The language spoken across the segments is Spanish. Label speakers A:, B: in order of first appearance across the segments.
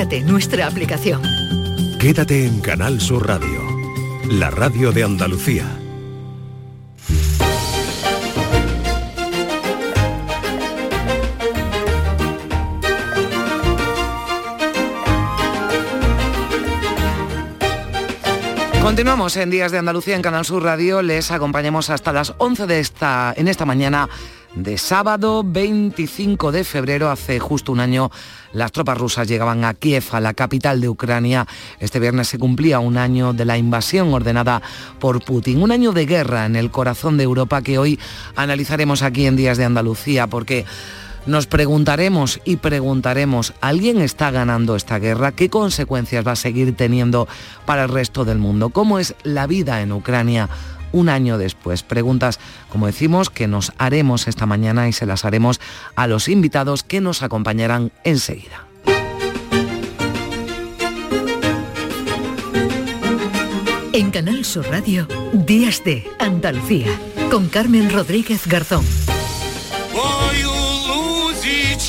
A: nuestra aplicación.
B: Quédate en Canal Sur Radio, la radio de Andalucía.
C: Continuamos en Días de Andalucía en Canal Sur Radio. Les acompañamos hasta las 11 de esta, en esta mañana de sábado 25 de febrero. Hace justo un año las tropas rusas llegaban a Kiev, a la capital de Ucrania. Este viernes se cumplía un año de la invasión ordenada por Putin. Un año de guerra en el corazón de Europa que hoy analizaremos aquí en Días de Andalucía porque... Nos preguntaremos y preguntaremos, ¿alguien está ganando esta guerra? ¿Qué consecuencias va a seguir teniendo para el resto del mundo? ¿Cómo es la vida en Ucrania? un año después. Preguntas, como decimos, que nos haremos esta mañana y se las haremos a los invitados que nos acompañarán enseguida.
A: En Canal Sur Radio, Días de Andalucía, con Carmen Rodríguez Garzón.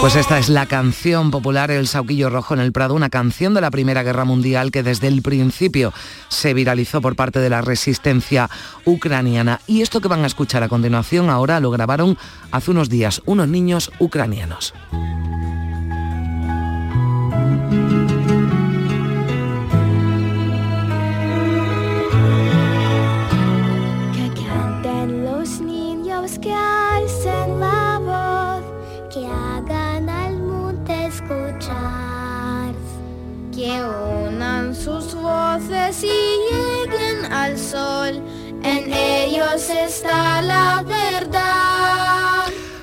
C: Pues esta es la canción popular El Sauquillo Rojo en el Prado, una canción de la Primera Guerra Mundial que desde el principio se viralizó por parte de la resistencia ucraniana. Y esto que van a escuchar a continuación ahora lo grabaron hace unos días unos niños ucranianos.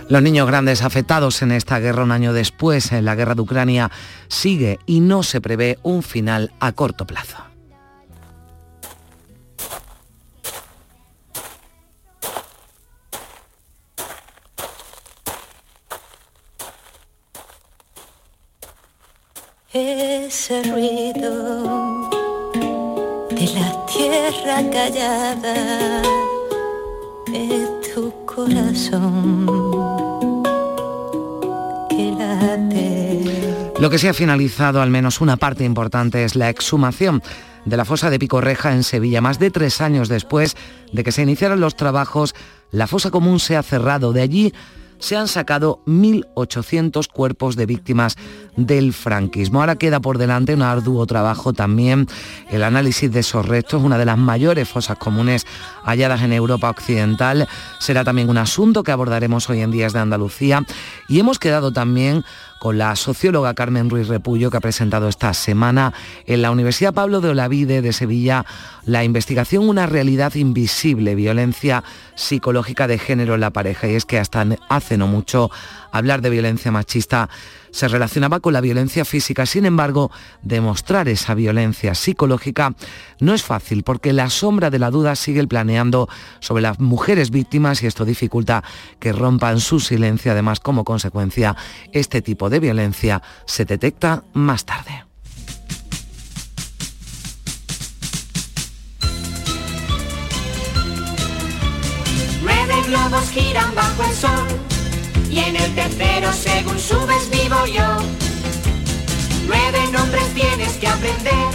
C: Los niños grandes afectados en esta guerra un año después, en la guerra de Ucrania, sigue y no se prevé un final a corto plazo.
D: Ese ruido de la tierra callada tu corazón que late.
C: Lo que se ha finalizado, al menos una parte importante, es la exhumación de la fosa de Picorreja en Sevilla. Más de tres años después de que se iniciaron los trabajos, la fosa común se ha cerrado. De allí se han sacado 1.800 cuerpos de víctimas del franquismo. Ahora queda por delante un arduo trabajo también, el análisis de esos restos, una de las mayores fosas comunes halladas en Europa Occidental. Será también un asunto que abordaremos hoy en Días de Andalucía. Y hemos quedado también con la socióloga Carmen Ruiz Repullo, que ha presentado esta semana en la Universidad Pablo de Olavide de Sevilla la investigación Una realidad invisible, violencia psicológica de género en la pareja. Y es que hasta hace no mucho hablar de violencia machista se relacionaba con la violencia física. Sin embargo, demostrar esa violencia psicológica no es fácil porque la sombra de la duda sigue planeando sobre las mujeres víctimas y esto dificulta que rompan su silencio. Además, como consecuencia, este tipo de violencia se detecta más tarde.
E: Globos giran bajo el sol y en el tercero según subes vivo yo. Nueve nombres tienes que aprender,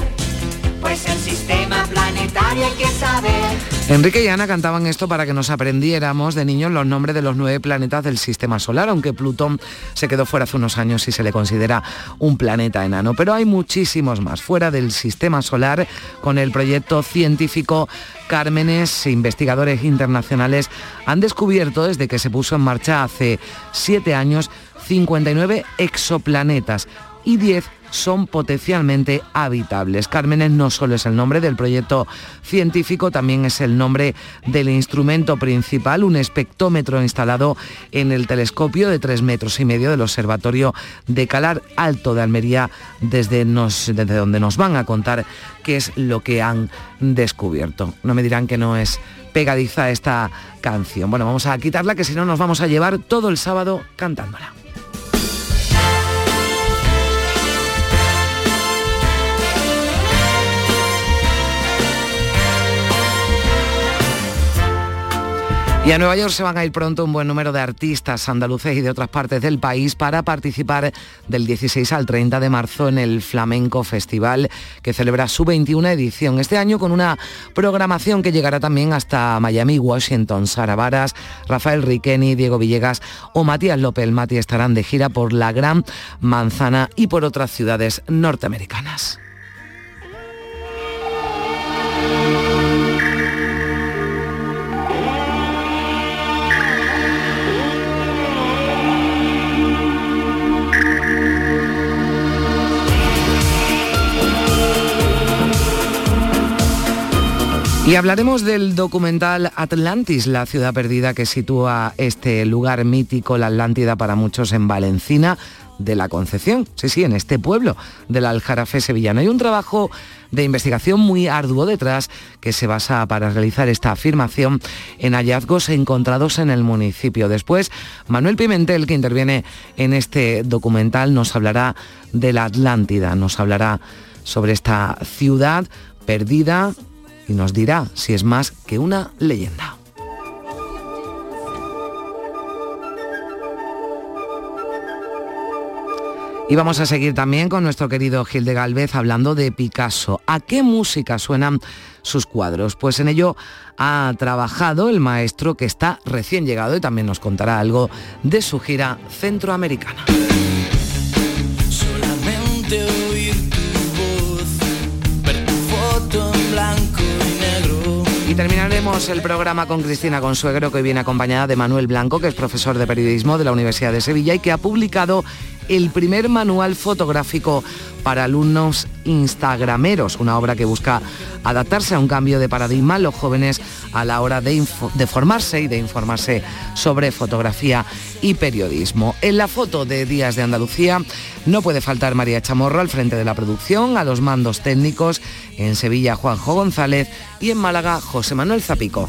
E: pues el sistema planetario hay que saber.
C: Enrique y Ana cantaban esto para que nos aprendiéramos de niños los nombres de los nueve planetas del sistema solar, aunque Plutón se quedó fuera hace unos años y se le considera un planeta enano. Pero hay muchísimos más fuera del sistema solar con el proyecto científico Cármenes, investigadores internacionales han descubierto desde que se puso en marcha hace siete años 59 exoplanetas y 10 son potencialmente habitables. Cármenes no solo es el nombre del proyecto científico, también es el nombre del instrumento principal, un espectrómetro instalado en el telescopio de tres metros y medio del Observatorio de Calar Alto de Almería, desde donde nos van a contar qué es lo que han descubierto. No me dirán que no es pegadiza esta canción. Bueno, vamos a quitarla que si no nos vamos a llevar todo el sábado cantándola. Y a Nueva York se van a ir pronto un buen número de artistas andaluces y de otras partes del país para participar del 16 al 30 de marzo en el Flamenco Festival que celebra su 21 edición. Este año con una programación que llegará también hasta Miami, Washington. Sara Varas, Rafael Riqueni, Diego Villegas o Matías López Mati estarán de gira por la Gran Manzana y por otras ciudades norteamericanas. Y hablaremos del documental Atlantis, la ciudad perdida que sitúa este lugar mítico, la Atlántida para muchos en Valencina de la Concepción, sí, sí, en este pueblo del Aljarafe sevillano. Hay un trabajo de investigación muy arduo detrás que se basa para realizar esta afirmación en hallazgos encontrados en el municipio. Después, Manuel Pimentel, que interviene en este documental, nos hablará de la Atlántida, nos hablará sobre esta ciudad perdida y nos dirá si es más que una leyenda. Y vamos a seguir también con nuestro querido Gil de Galvez hablando de Picasso. ¿A qué música suenan sus cuadros? Pues en ello ha trabajado el maestro que está recién llegado y también nos contará algo de su gira centroamericana. Y terminaremos el programa con Cristina Consuegro, que hoy viene acompañada de Manuel Blanco, que es profesor de periodismo de la Universidad de Sevilla y que ha publicado el primer manual fotográfico para alumnos instagrameros, una obra que busca adaptarse a un cambio de paradigma los jóvenes a la hora de, de, formarse y de informarse sobre fotografía y periodismo. En la foto de Días de Andalucía no puede faltar María Chamorro al frente de la producción, a los mandos técnicos, en Sevilla Juanjo González y en Málaga José Manuel Zapico.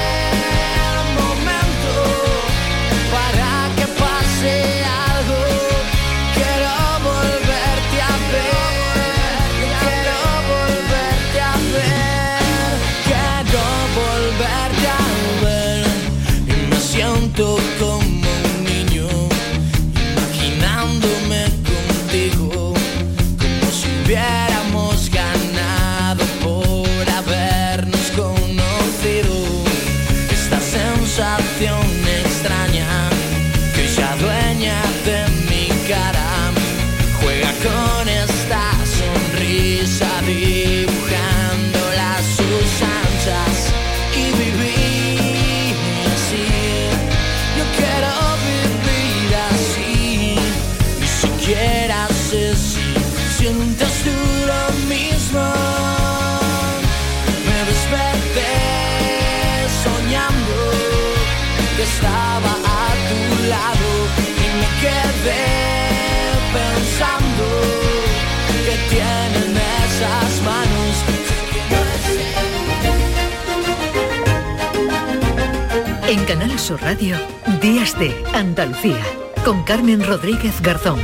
A: Canal Sur Radio, Días de Andalucía, con Carmen Rodríguez Garzón.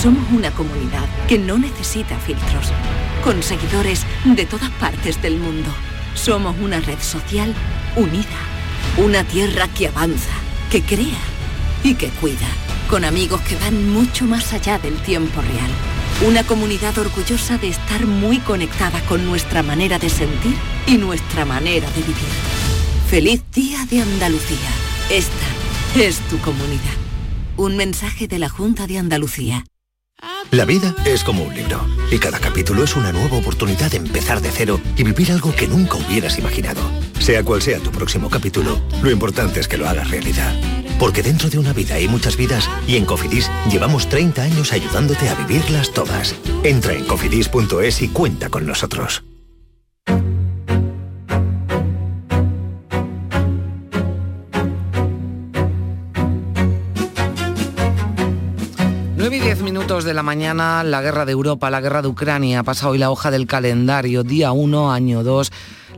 F: Somos una comunidad que no necesita filtros, con seguidores de todas partes del mundo. Somos una red social unida, una tierra que avanza, que crea y que cuida, con amigos que van mucho más allá del tiempo real. Una comunidad orgullosa de estar muy conectada con nuestra manera de sentir y nuestra manera de vivir. Feliz Día de Andalucía. Esta es tu comunidad. Un mensaje de la Junta de Andalucía.
G: La vida es como un libro y cada capítulo es una nueva oportunidad de empezar de cero y vivir algo que nunca hubieras imaginado. Sea cual sea tu próximo capítulo, lo importante es que lo hagas realidad. Porque dentro de una vida hay muchas vidas y en Cofidis llevamos 30 años ayudándote a vivirlas todas. Entra en cofidis.es y cuenta con nosotros.
C: Minutos de la mañana, la guerra de Europa, la guerra de Ucrania, pasa hoy la hoja del calendario, día 1, año 2.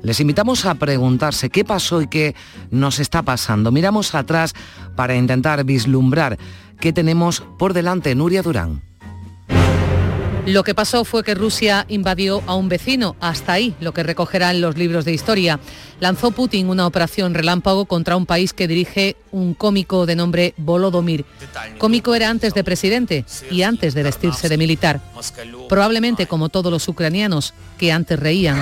C: Les invitamos a preguntarse qué pasó y qué nos está pasando. Miramos atrás para intentar vislumbrar qué tenemos por delante. Nuria Durán.
H: Lo que pasó fue que Rusia invadió a un vecino, hasta ahí lo que recogerán los libros de historia. Lanzó Putin una operación relámpago contra un país que dirige un cómico de nombre Volodymyr. Cómico era antes de presidente y antes de vestirse de militar. Probablemente como todos los ucranianos, que antes reían.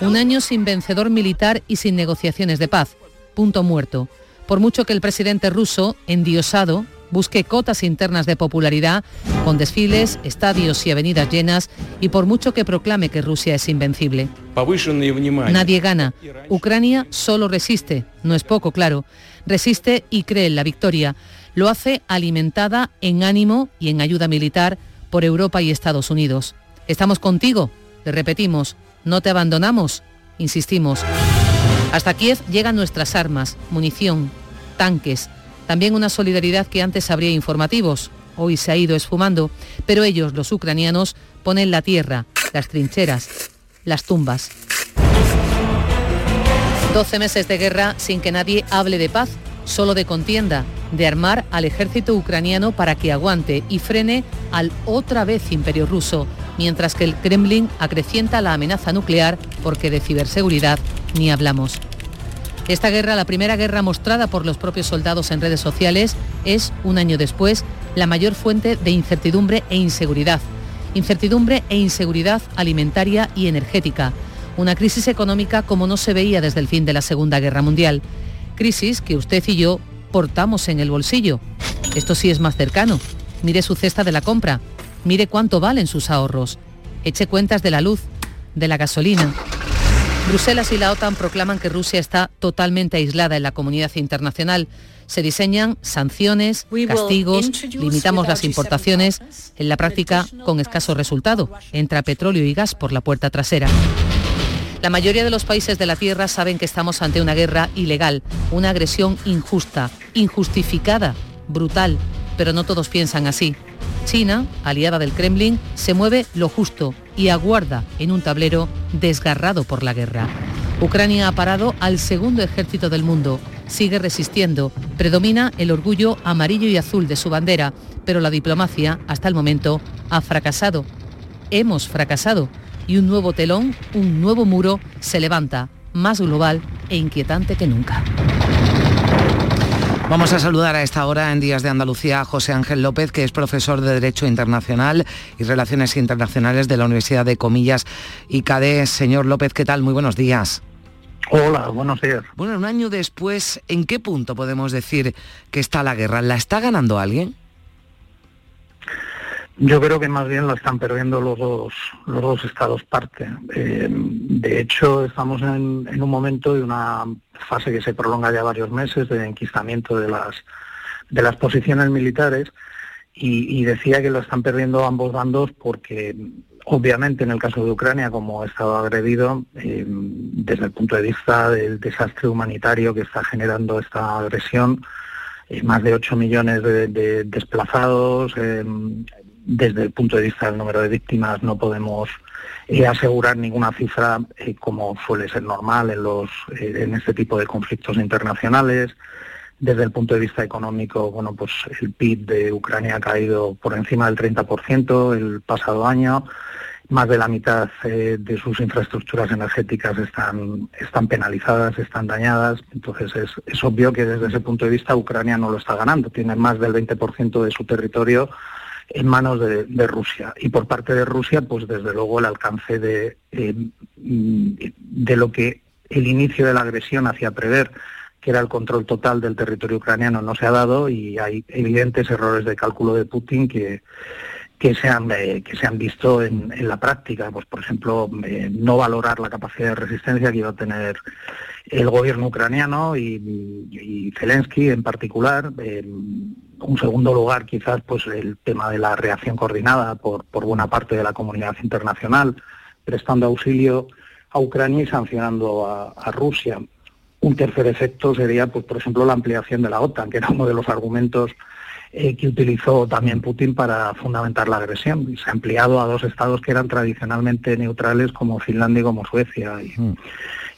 H: Un año sin vencedor militar y sin negociaciones de paz. Punto muerto. Por mucho que el presidente ruso, endiosado, busque cotas internas de popularidad con desfiles, estadios y avenidas llenas y por mucho que proclame que Rusia es invencible. Nadie gana. Ucrania solo resiste, no es poco, claro. Resiste y cree en la victoria. Lo hace alimentada en ánimo y en ayuda militar por Europa y Estados Unidos. Estamos contigo, le repetimos, no te abandonamos, insistimos. Hasta Kiev llegan nuestras armas, munición, tanques, también una solidaridad que antes habría informativos, hoy se ha ido esfumando, pero ellos, los ucranianos, ponen la tierra, las trincheras, las tumbas. 12 meses de guerra sin que nadie hable de paz, solo de contienda, de armar al ejército ucraniano para que aguante y frene al otra vez imperio ruso, mientras que el Kremlin acrecienta la amenaza nuclear porque de ciberseguridad ni hablamos. Esta guerra, la primera guerra mostrada por los propios soldados en redes sociales, es, un año después, la mayor fuente de incertidumbre e inseguridad. Incertidumbre e inseguridad alimentaria y energética. Una crisis económica como no se veía desde el fin de la Segunda Guerra Mundial. Crisis que usted y yo portamos en el bolsillo. Esto sí es más cercano. Mire su cesta de la compra. Mire cuánto valen sus ahorros. Eche cuentas de la luz, de la gasolina, Bruselas y la OTAN proclaman que Rusia está totalmente aislada en la comunidad internacional. Se diseñan sanciones, castigos, limitamos las importaciones, en la práctica con escaso resultado. Entra petróleo y gas por la puerta trasera. La mayoría de los países de la Tierra saben que estamos ante una guerra ilegal, una agresión injusta, injustificada, brutal, pero no todos piensan así. China, aliada del Kremlin, se mueve lo justo y aguarda en un tablero desgarrado por la guerra. Ucrania ha parado al segundo ejército del mundo, sigue resistiendo, predomina el orgullo amarillo y azul de su bandera, pero la diplomacia, hasta el momento, ha fracasado. Hemos fracasado y un nuevo telón, un nuevo muro se levanta, más global e inquietante que nunca.
C: Vamos a saludar a esta hora en Días de Andalucía a José Ángel López, que es profesor de Derecho Internacional y Relaciones Internacionales de la Universidad de Comillas y CADE. Señor López, ¿qué tal? Muy buenos días.
I: Hola, buenos días.
C: Bueno, un año después, ¿en qué punto podemos decir que está la guerra? ¿La está ganando alguien?
I: Yo creo que más bien lo están perdiendo los dos, los dos estados parte. Eh, de hecho, estamos en, un momento de una fase que se prolonga ya varios meses de enquistamiento de las, de las posiciones militares y, decía que lo están perdiendo ambos bandos porque obviamente en el caso de Ucrania, como ha estado agredido, eh, desde el punto de vista del desastre humanitario que está generando esta agresión, eh, más de 8 millones de, desplazados, desde el punto de vista del número de víctimas no podemos eh, asegurar ninguna cifra eh, como suele ser normal en, los, eh, en este tipo de conflictos internacionales. Desde el punto de vista económico, bueno, pues el PIB de Ucrania ha caído por encima del 30% el pasado año. Más de la mitad de sus infraestructuras energéticas están, están penalizadas, están dañadas. Entonces es, es obvio que desde ese punto de vista Ucrania no lo está ganando. Tiene más del 20% de su territorio en manos de, Rusia. Y por parte de Rusia, pues desde luego el alcance de, eh, de lo que el inicio de la agresión hacía prever, que era el control total del territorio ucraniano, no se ha dado y hay evidentes errores de cálculo de Putin que, que se han, eh, que se han visto en, la práctica. Pues, por ejemplo, eh, no valorar la capacidad de resistencia que iba a tener el gobierno ucraniano y, Zelensky en particular. en un segundo lugar, quizás, pues el tema de la reacción coordinada por, por buena parte de la comunidad internacional, prestando auxilio a Ucrania y sancionando a, Rusia. Un tercer efecto sería, pues, por ejemplo, la ampliación de la OTAN, que era uno de los argumentos eh, que utilizó también Putin para fundamentar la agresión. Se ha ampliado a dos estados que eran tradicionalmente neutrales como Finlandia y como Suecia.
C: Mm.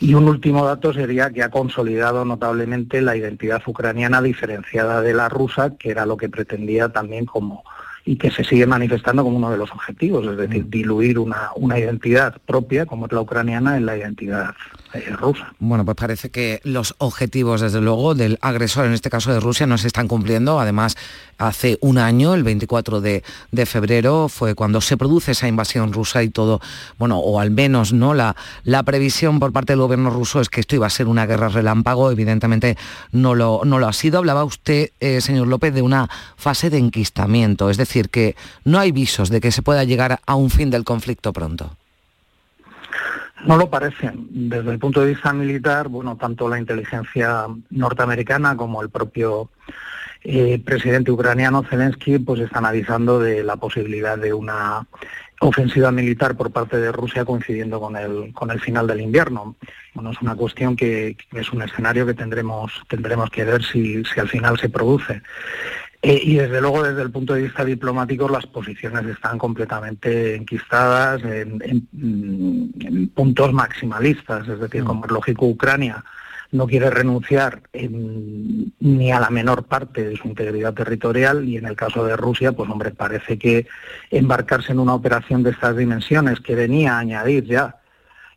I: Y un último dato sería que ha consolidado notablemente la identidad ucraniana diferenciada de la rusa, que era lo que pretendía también como y que se sigue manifestando como uno de los objetivos, es decir, diluir una, una identidad propia, como es la ucraniana, en la identidad eh, rusa.
C: Bueno, pues parece que los objetivos, desde luego, del agresor, en este caso de Rusia, no se están cumpliendo. Además, hace un año, el 24 de, de febrero, fue cuando se produce esa invasión rusa y todo, bueno, o al menos no la, la previsión por parte del gobierno ruso es que esto iba a ser una guerra relámpago. Evidentemente no lo, no lo ha sido. Hablaba usted, eh, señor López, de una fase de enquistamiento, es decir, que no hay visos de que se pueda llegar a un fin del conflicto pronto.
I: No lo parece. Desde el punto de vista militar, bueno, tanto la inteligencia norteamericana como el propio eh, presidente ucraniano Zelensky, pues están avisando de la posibilidad de una ofensiva militar por parte de Rusia coincidiendo con el con el final del invierno. Bueno, es una cuestión que, que es un escenario que tendremos tendremos que ver si, si al final se produce. Eh, y desde luego, desde el punto de vista diplomático, las posiciones están completamente enquistadas en, en, mm, en puntos maximalistas. Es decir, como es lógico, Ucrania no quiere renunciar en- ni a la menor parte de su integridad territorial y en el caso de Rusia, pues hombre, parece que embarcarse en una operación de estas dimensiones que venía a añadir ya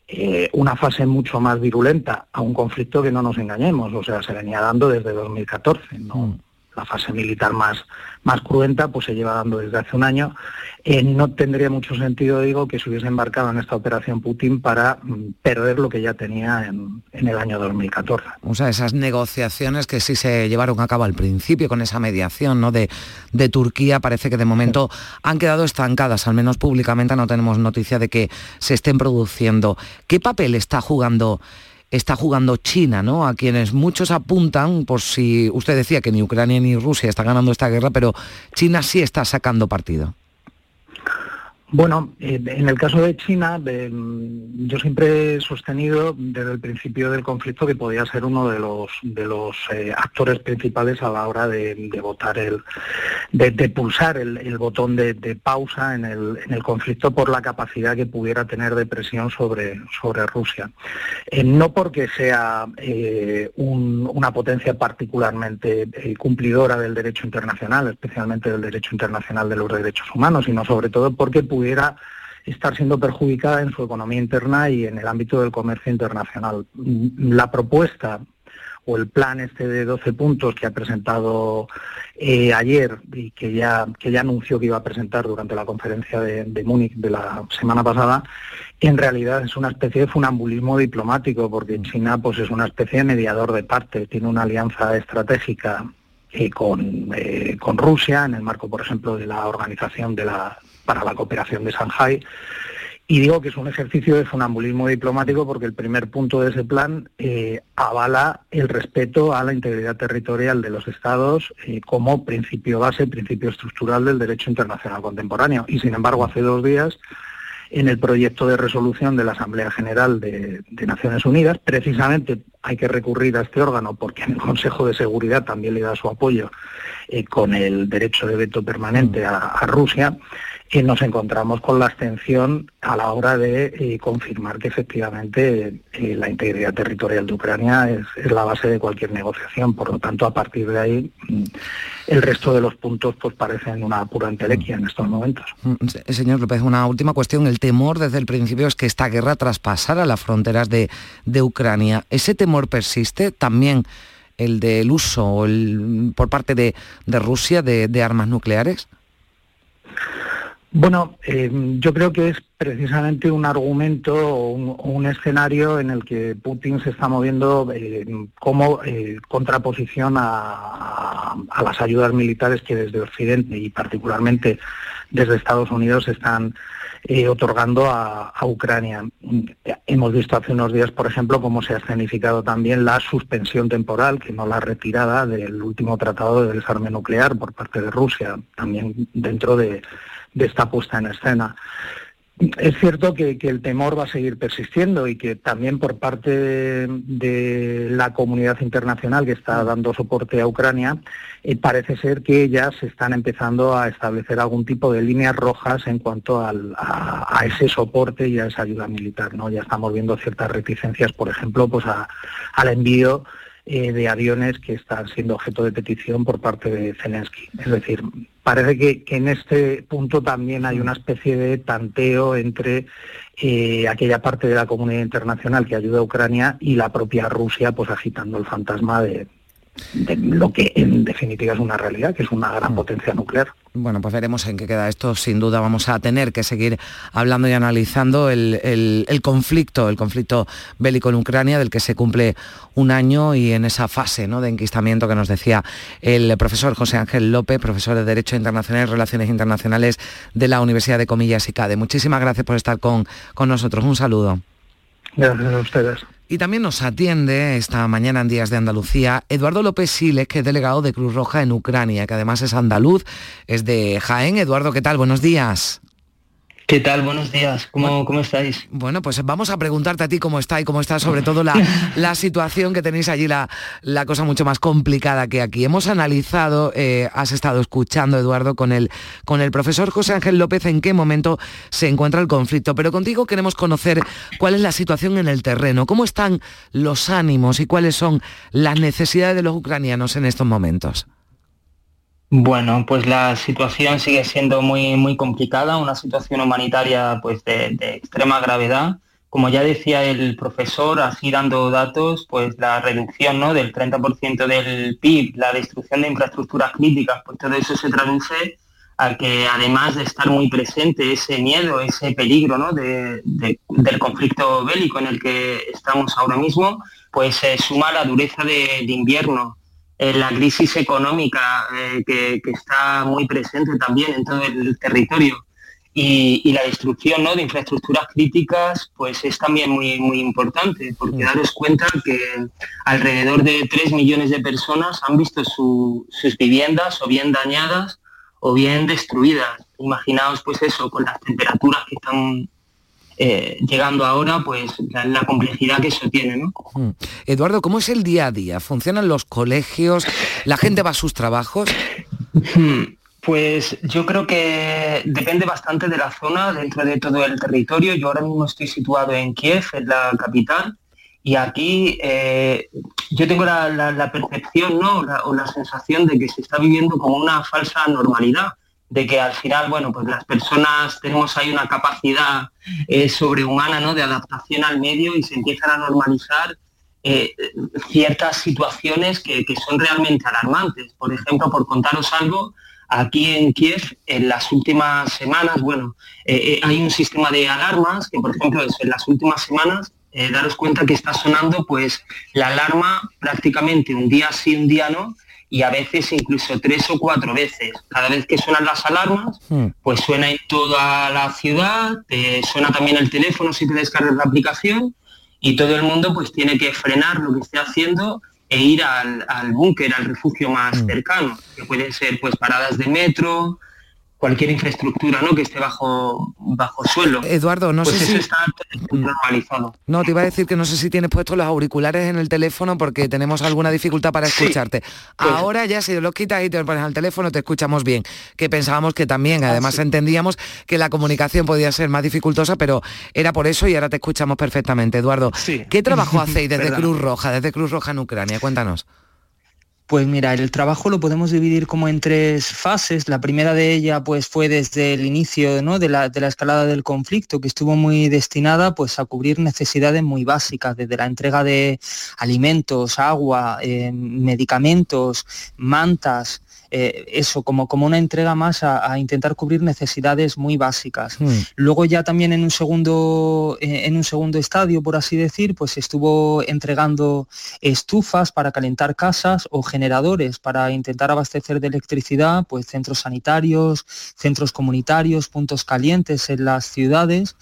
I: eh, una fase mucho más virulenta a un conflicto que no nos engañemos, o sea, se venía dando desde 2014, ¿no? La fase militar más, más cruenta pues se lleva dando desde hace un año. Eh, no tendría mucho sentido, digo, que se hubiese embarcado en esta operación Putin para mm, perder lo que ya tenía en, en el año 2014.
C: O sea, esas negociaciones que sí se llevaron a cabo al principio con esa mediación ¿no? de, de Turquía, parece que de momento han quedado estancadas, al menos públicamente no tenemos noticia de que se estén produciendo. ¿Qué papel está jugando? Está jugando China, ¿no? A quienes muchos apuntan, por si usted decía que ni Ucrania ni Rusia están ganando esta guerra, pero China sí está sacando partido.
I: Bueno, eh, en el caso de China, mm, yo siempre he sostenido desde el principio del conflicto que podía ser uno de los de los eh, actores principales a la hora de, votar el, de, pulsar el, botón de, pausa en el, en el conflicto por la capacidad que pudiera tener de presión sobre sobre Rusia. Eh, no porque sea eh, un- una potencia particularmente cumplidora del derecho internacional, especialmente del derecho internacional de los derechos humanos, sino sobre todo porque pudiera estar siendo perjudicada en su economía interna y en el ámbito del comercio internacional. Mm, La propuesta o el plan este de 12 puntos que ha presentado eh, ayer y que ya, que ya anunció que iba a presentar durante la conferencia de, de Múnich de la semana pasada, en realidad es una especie de funambulismo diplomático, porque China pues es una especie de mediador de parte, tiene una alianza estratégica eh, con, eh, con Rusia, en el marco, por ejemplo, de la Organización de la, para la Cooperación de Shanghái. Y digo que es un ejercicio de funambulismo diplomático porque el primer punto de ese plan eh, avala el respeto a la integridad territorial de los estados eh, como principio base, principio estructural del derecho internacional contemporáneo. Y sin embargo, hace dos días, en el proyecto de resolución de la Asamblea General de, de Naciones Unidas, precisamente hay que recurrir a este órgano porque en el Consejo de Seguridad también le da su apoyo eh, con el derecho de veto permanente a, Rusia, eh, nos encontramos con la abstención a la hora de eh, confirmar que efectivamente eh, la integridad territorial de Ucrania es, la base de cualquier negociación. Por lo tanto, a partir de ahí, mm, el resto de los puntos pues parecen una pura entelequia en estos momentos.
C: Mm, se- Señor López, una última cuestión. El temor desde el principio es que esta guerra traspasara las fronteras de, de Ucrania. ¿Ese temor persiste? También el del uso el- por parte de, Rusia de, armas nucleares.
I: Bueno, eh, yo creo que es precisamente un argumento o un, escenario en el que Putin se está moviendo eh, como eh, contraposición a- a las ayudas militares que desde Occidente y particularmente desde Estados Unidos están eh, otorgando a, Ucrania. Hemos visto hace unos días, por ejemplo, cómo se ha escenificado también la suspensión temporal, que no la retirada del último tratado de desarme nuclear por parte de Rusia, también dentro de, de esta puesta en escena. Es cierto que, el temor va a seguir persistiendo y que también por parte de, la comunidad internacional que está dando soporte a Ucrania, eh, parece ser que ellas están empezando a establecer algún tipo de líneas rojas en cuanto a, ese soporte y a esa ayuda militar. ¿no? Ya estamos viendo ciertas reticencias, por ejemplo, pues al envío eh, de aviones que están siendo objeto de petición por parte de Zelensky. Es decir, parece que, en este punto también hay una especie de tanteo entre eh, aquella parte de la comunidad internacional que ayuda a Ucrania y la propia Rusia, pues agitando el fantasma de, de lo que en definitiva es una realidad, que es una gran mm. potencia nuclear.
C: Bueno, pues veremos en qué queda esto. Sin duda vamos a tener que seguir hablando y analizando el, conflicto, el conflicto bélico en Ucrania, del que se cumple un año y en esa fase ¿no? de enquistamiento que nos decía el profesor José Ángel López, profesor de Derecho Internacional y Relaciones Internacionales de la Universidad de Comillas y CADE. Muchísimas gracias por estar con, con nosotros. Un saludo.
I: Gracias a ustedes.
C: Y también nos atiende esta mañana en Días de Andalucía Eduardo López Siles, que es delegado de Cruz Roja en Ucrania, que además es andaluz, es de Jaén. Eduardo, ¿qué tal? Buenos días.
J: ¿Qué tal? Buenos días. ¿Cómo, ¿Cómo, estáis?
C: Bueno, pues vamos a preguntarte a ti cómo está y cómo está sobre todo la, la situación que tenéis allí, la, la, cosa mucho más complicada que aquí. Hemos analizado, eh, has estado escuchando, Eduardo, con el, con el profesor José Ángel López en qué momento se encuentra el conflicto, pero contigo queremos conocer cuál es la situación en el terreno, cómo están los ánimos y cuáles son las necesidades de los ucranianos en estos momentos.
J: Bueno, pues la situación sigue siendo muy, muy complicada, una situación humanitaria pues de, extrema gravedad. Como ya decía el profesor, así dando datos, pues la reducción ¿no? del 30% del PIB, la destrucción de infraestructuras críticas, pues todo eso se traduce a que además de estar muy presente ese miedo, ese peligro ¿no? del conflicto bélico en el que estamos ahora mismo, pues se suma la dureza de invierno, la crisis económica eh, que, está muy presente también en todo el territorio y, la destrucción de infraestructuras críticas pues es también muy, muy importante porque mm. daros cuenta que alrededor de 3 millones de personas han visto sus viviendas o bien dañadas o bien destruidas. Imaginaos pues eso, con las temperaturas que están eh, llegando ahora, pues la, complejidad que eso tiene. ¿no?
C: Hmm. Eduardo, ¿cómo es el día a día? ¿Funcionan los colegios? ¿La gente va a sus trabajos?
J: Hmm. Pues yo creo que depende bastante de la zona dentro de todo el territorio. Yo ahora mismo estoy situado en Kiev, en la capital, y aquí eh, yo tengo la, percepción ¿no? o la sensación de que se está viviendo como una falsa normalidad de que al final, bueno, pues las personas tenemos ahí una capacidad eh, sobrehumana ¿no? de adaptación al medio y se empiezan a normalizar eh, ciertas situaciones que, son realmente alarmantes. Por ejemplo, por contaros algo, aquí en Kiev, en las últimas semanas, bueno, eh, hay un sistema de alarmas que, por ejemplo, en las últimas semanas, daros cuenta que está sonando pues la alarma prácticamente un día sí, un día no, y a veces incluso tres o cuatro veces. Cada vez que suenan las alarmas, hmm. pues suena en toda la ciudad, suena también el teléfono si te descargas la aplicación y todo el mundo pues tiene que frenar lo que esté haciendo e ir al, búnker, al refugio más hmm. cercano, que pueden ser pues paradas de metro, cualquier infraestructura ¿no? que esté bajo, bajo suelo.
C: Eduardo, no
J: pues
C: sé si...
J: está normalizado.
C: No, te iba a decir que no sé si tienes puestos los auriculares en el teléfono porque tenemos alguna dificultad para escucharte. Pues Ahora ya si los quitas y te pones al teléfono te escuchamos bien, que pensábamos que también, ah, además entendíamos que la comunicación podía ser más dificultosa, pero era por eso y ahora te escuchamos perfectamente. Eduardo, ¿qué trabajo hacéis desde Cruz Roja, desde Cruz Roja en Ucrania? Cuéntanos.
J: Pues mira, el trabajo lo podemos dividir como en tres fases. La primera de ella pues, fue desde el inicio de, la, escalada del conflicto, que estuvo muy destinada pues, a cubrir necesidades muy básicas, desde la entrega de alimentos, agua, eh, medicamentos, mantas, eh, eso, como, como una entrega más a, intentar cubrir necesidades muy básicas. Hmm. Luego ya también en un segundo, eh, en un segundo estadio, por así decir, pues estuvo entregando estufas para calentar casas o
K: aerogeneradores para intentar abastecer de electricidad pues centros sanitarios, centros comunitarios, puntos calientes en las ciudades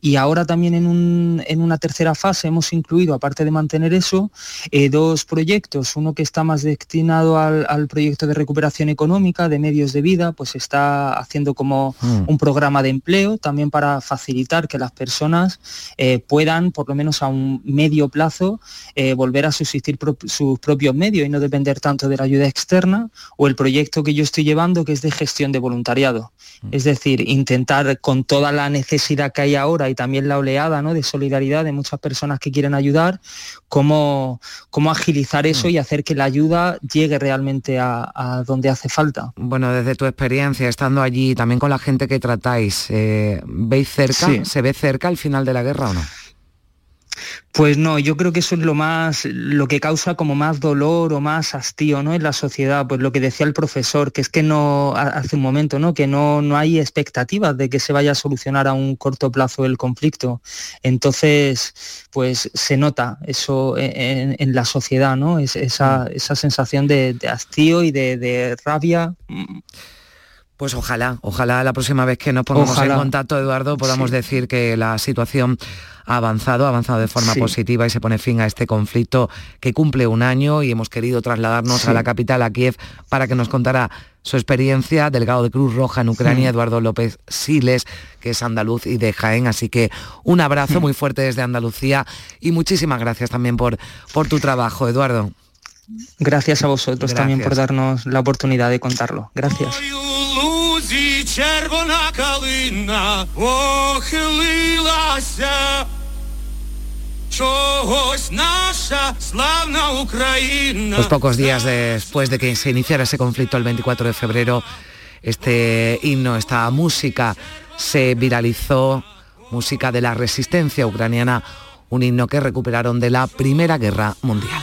K: y ahora también en, una tercera fase hemos incluido, aparte de mantener eso, eh, dos proyectos, uno que está más destinado al, proyecto de recuperación económica de medios de vida, pues está haciendo como mm. un programa de empleo también para facilitar que las personas eh, puedan, por lo menos a un medio plazo, eh, volver a subsistir sus propios medios y no depender tanto de la ayuda externa, o el proyecto que yo estoy llevando que es de gestión de voluntariado. Mm. Es decir, intentar con toda la necesidad que hay ahora y también la oleada ¿no? de solidaridad de muchas personas que quieren ayudar, cómo, cómo agilizar eso mm. y hacer que la ayuda llegue realmente a, donde hace falta.
C: Bueno, desde tu experiencia, estando allí, también con la gente que tratáis, eh, ¿veis cerca, se ve cerca al final de la guerra o no?
K: Pues no, yo creo que eso es lo más, lo que causa como más dolor o más hastío ¿no? en la sociedad, pues lo que decía el profesor, que es que no, hace un momento, ¿no? que no, no hay expectativas de que se vaya a solucionar a un corto plazo el conflicto. Entonces, pues se nota eso en, la sociedad, ¿no? Es, esa, mm. esa sensación de, hastío y de, rabia.
C: Pues ojalá, ojalá la próxima vez que nos pongamos en contacto, Eduardo, podamos decir que la situación ha avanzado, ha avanzado de forma positiva y se pone fin a este conflicto que cumple un año y hemos querido trasladarnos a la capital, a Kiev, para que nos contara su experiencia, delegado de Cruz Roja en Ucrania, Eduardo López Siles, que es andaluz y de Jaén. Así que un abrazo muy fuerte desde Andalucía y muchísimas gracias también por, por tu trabajo, Eduardo.
K: Gracias a vosotros también por darnos la oportunidad de contarlo. Gracias.
C: Pues pocos días después de que se iniciara ese conflicto el 24 de febrero, este himno, esta música se viralizó, música de la resistencia ucraniana, un himno que recuperaron de la Primera Guerra Mundial.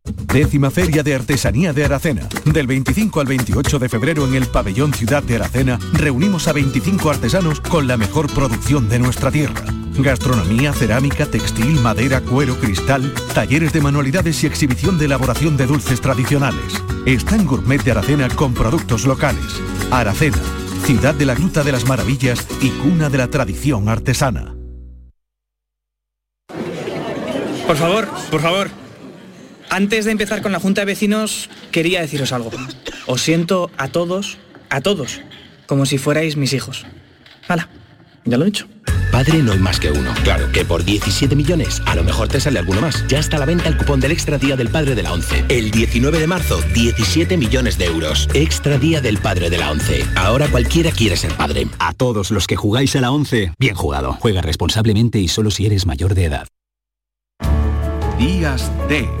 B: Décima Feria de Artesanía de Aracena, del 25 al 28 de febrero en el pabellón Ciudad de Aracena reunimos a 25 artesanos con la mejor producción de nuestra tierra. Gastronomía, cerámica, textil, madera, cuero, cristal, talleres de manualidades y exhibición de elaboración de dulces tradicionales. Está en Gourmet de Aracena con productos locales. Aracena, ciudad de la Gruta de las Maravillas y cuna de la tradición artesana.
L: Por favor, por favor. Antes de empezar con la Junta de Vecinos, quería deciros algo. Os siento a todos, a todos, como si fuerais mis hijos. Hala, ya lo he dicho.
G: Padre no hay más que uno. Claro que por 17 millones a lo mejor te sale alguno más. Ya está a la venta el cupón del Extra Día del Padre de la ONCE. El 19 de marzo, 17 millones de euros. Extra Día del Padre de la ONCE. Ahora cualquiera quiere ser padre.
M: A todos los que jugáis a la ONCE, bien jugado. Juega responsablemente y solo si eres mayor de edad.
B: Días de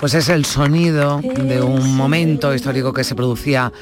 C: Pues es el sonido de un momento histórico que se producía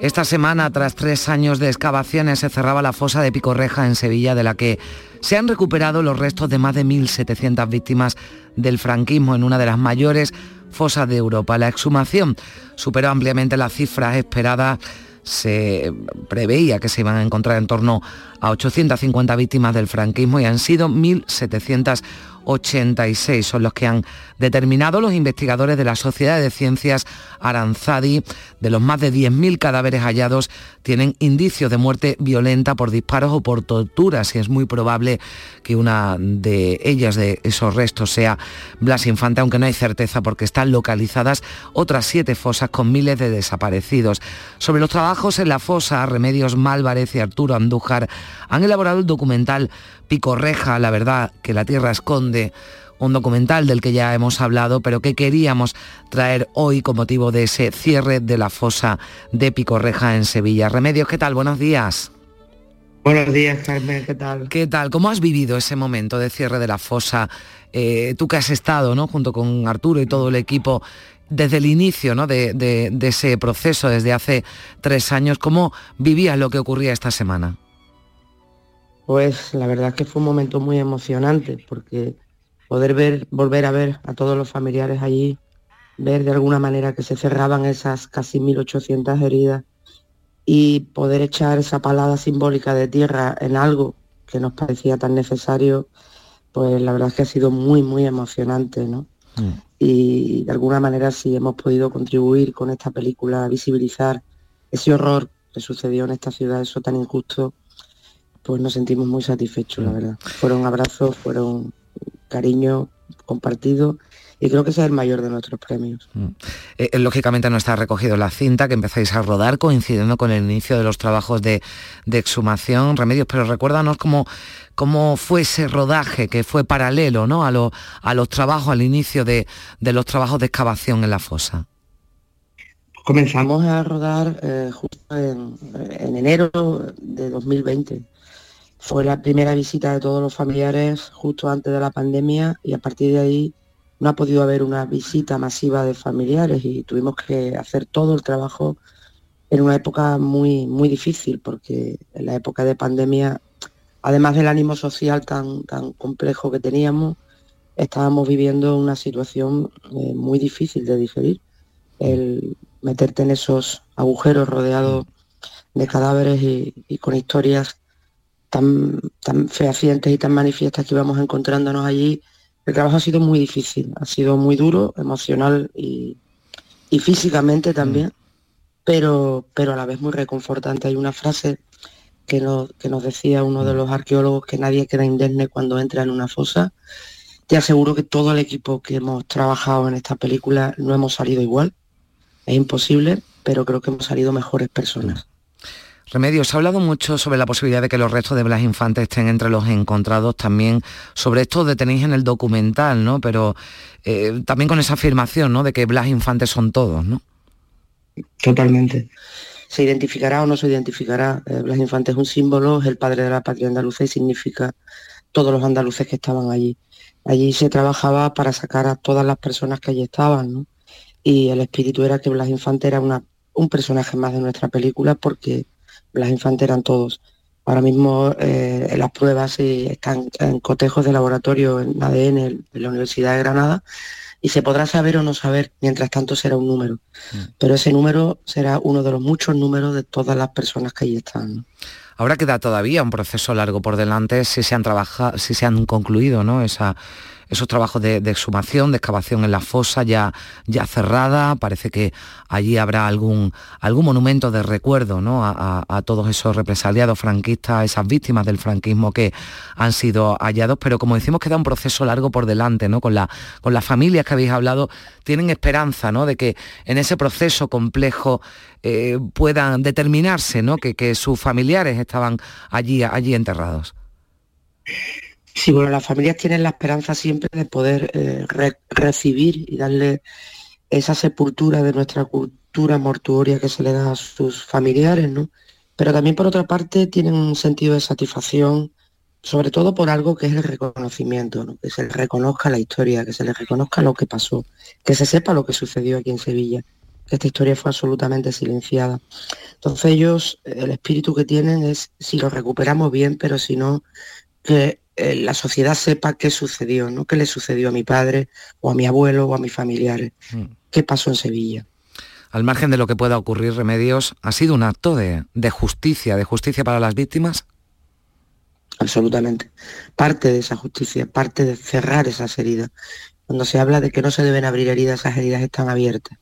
C: esta semana, tras tres años de excavaciones, se cerraba la fosa de Picorreja en Sevilla, de la que se han recuperado los restos de más de 1.700 víctimas del franquismo en una de las mayores fosas de Europa. La exhumación superó ampliamente las cifras esperadas se preveía que se iban a encontrar en torno a 850 víctimas del franquismo y han sido 1.700 86 son los que han determinado los investigadores de la Sociedad de Ciencias Aranzadi. De los más de 10.000 cadáveres hallados, tienen indicios de muerte violenta por disparos o por torturas y es muy probable que una de ellas, de esos restos, sea Blas Infante, aunque no hay certeza porque están localizadas otras siete fosas con miles de desaparecidos. Sobre los trabajos en la fosa, Remedios Málvarez y Arturo Andújar han elaborado el documental Picorreja, la verdad que la tierra esconde, un documental del que ya hemos hablado, pero que queríamos traer hoy con motivo de ese cierre de la fosa de Picorreja en Sevilla. Remedios, ¿qué tal? Buenos días.
N: Buenos días, Carmen, ¿qué tal?
C: ¿Qué tal? ¿Cómo has vivido ese momento de cierre de la fosa? Eh, tú que has estado, ¿no? Junto con Arturo y todo el equipo, desde el inicio ¿no? de, de ese proceso, desde hace tres años, ¿cómo vivías lo que ocurría esta semana?
N: Pues la verdad es que fue un momento muy emocionante porque poder ver, volver a ver a todos los familiares allí, ver de alguna manera que se cerraban esas casi 1.800 heridas y poder echar esa palada simbólica de tierra en algo que nos parecía tan necesario, pues la verdad es que ha sido muy, muy emocionante, ¿no? Mm. Y de alguna manera sí hemos podido contribuir con esta película a visibilizar ese horror que sucedió en esta ciudad, eso tan injusto pues nos sentimos muy satisfechos, la mm. verdad. Fueron abrazos, fueron cariño compartido y creo que ese es el mayor de nuestros premios. Mm.
C: Eh, eh, lógicamente no está recogido la cinta que empezáis a rodar coincidiendo con el inicio de los trabajos de, exhumación, remedios, pero recuérdanos cómo, cómo fue ese rodaje que fue paralelo ¿no? a, a los trabajos, al inicio de, los trabajos de excavación en la fosa.
N: Comenzamos a rodar eh, justo en, en enero de 2020 fue la primera visita de todos los familiares justo antes de la pandemia y a partir de ahí no ha podido haber una visita masiva de familiares y tuvimos que hacer todo el trabajo en una época muy, muy difícil porque en la época de pandemia, además del ánimo social tan, tan complejo que teníamos, estábamos viviendo una situación eh, muy difícil de digerir. El meterte en esos agujeros rodeados de cadáveres y con historias tan, tan fehacientes y tan manifiestas que íbamos encontrándonos allí, el trabajo ha sido muy difícil, ha sido muy duro, emocional y, físicamente también, pero, pero a la vez muy reconfortante. Hay una frase que nos, que nos decía uno de los arqueólogos que nadie queda indemne cuando entra en una fosa. Te aseguro que todo el equipo que hemos trabajado en esta película no hemos salido igual. Es imposible, pero creo que hemos salido mejores personas.
C: Remedios, se ha hablado mucho sobre la posibilidad de que los restos de Blas Infante estén entre los encontrados, también sobre esto de tenéis en el documental, ¿no? Pero eh, también con esa afirmación, ¿no? De que Blas Infante son todos, ¿no?
N: Totalmente. Se identificará o no se identificará. Eh, Blas Infante es un símbolo, es el padre de la patria andaluza y significa todos los andaluces que estaban allí. Allí se trabajaba para sacar a todas las personas que allí estaban, ¿no? Y el espíritu era que Blas Infante era una, un personaje más de nuestra película porque las infantes eran todos. Ahora mismo eh, las pruebas están en cotejos de laboratorio en ADN en la Universidad de Granada y se podrá saber o no saber, mientras tanto será un número. Mm. Pero ese número será uno de los muchos números de todas las personas que allí están.
C: Ahora queda todavía un proceso largo por delante si se han trabajado, si se han concluido ¿no? Esa, esos trabajos de, exhumación, de excavación en la fosa ya, ya cerrada. Parece que allí habrá algún, algún monumento de recuerdo ¿no? a, todos esos represaliados franquistas, a esas víctimas del franquismo que han sido hallados. Pero como decimos, queda un proceso largo por delante, ¿no? Con, la, con las familias que habéis hablado, tienen esperanza ¿no? de que en ese proceso complejo eh, puedan determinarse ¿no? que, que sus familiares estaban allí, allí enterrados.
N: Sí, bueno, las familias tienen la esperanza siempre de poder eh, recibir y darle esa sepultura de nuestra cultura mortuoria que se le da a sus familiares, ¿no? Pero también por otra parte tienen un sentido de satisfacción sobre todo por algo que es el reconocimiento, que se le reconozca la historia, que se le reconozca lo que pasó, que se sepa lo que sucedió aquí en Sevilla, que esta historia fue absolutamente silenciada. Entonces ellos, el espíritu que tienen es si lo recuperamos bien, pero si no, que eh, la sociedad sepa qué sucedió, ¿no? qué le sucedió a mi padre o a mi abuelo o a mis familiares, mm. qué pasó en Sevilla.
C: Al margen de lo que pueda ocurrir, Remedios, ¿ha sido un acto de, de justicia, de justicia para las víctimas?
N: absolutamente. Parte de esa justicia, parte de cerrar esas heridas. Cuando se habla de que no se deben abrir heridas, esas heridas están abiertas.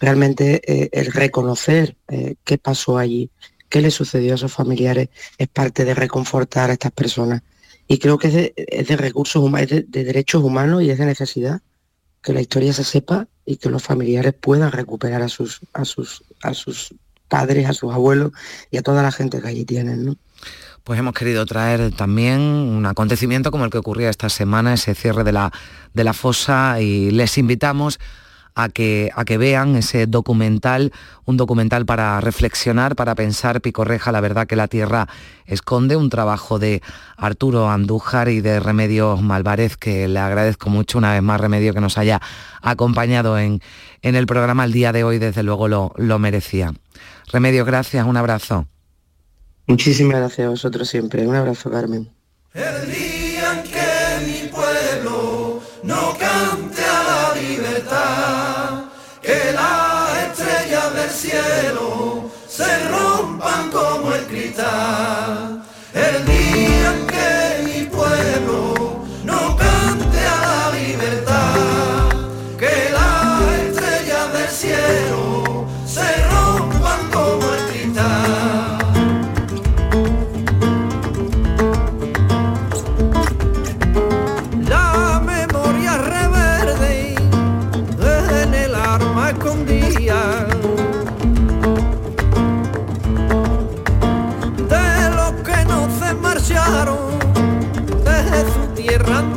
N: Realmente eh, el reconocer eh, qué pasó allí, qué le sucedió a esos familiares, es parte de reconfortar a estas personas. Y creo que es de, recursos humanos, de, de derechos humanos y es de necesidad que la historia se sepa y que los familiares puedan recuperar a sus, padres, a sus abuelos y a toda la gente que allí tienen. ¿no?
C: pues hemos querido traer también un acontecimiento como el que ocurría esta semana, ese cierre de la fosa, y les invitamos a que, a que vean ese documental, un documental para reflexionar, para pensar, Picorreja, la verdad que la tierra esconde, un trabajo de Arturo Andújar y de Remedios Malvarez, que le agradezco mucho una vez más, Remedio, que nos haya acompañado en, en el programa el día de hoy, desde luego lo, lo merecía. Remedio, gracias, un abrazo.
N: Muchísimas gracias a vosotros siempre. Un abrazo, Carmen.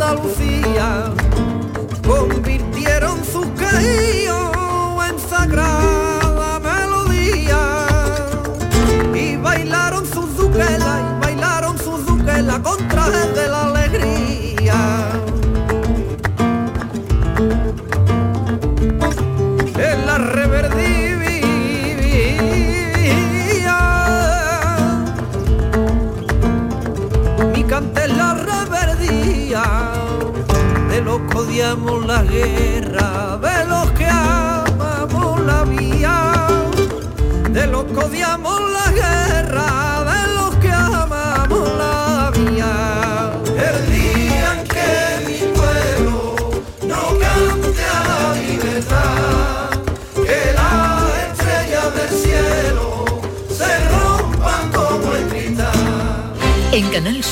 O: Andalucía convirtieron sus quejíos en sagrada melodía y bailaron sus zuquelas y bailaron sus zuquelas con trajes de la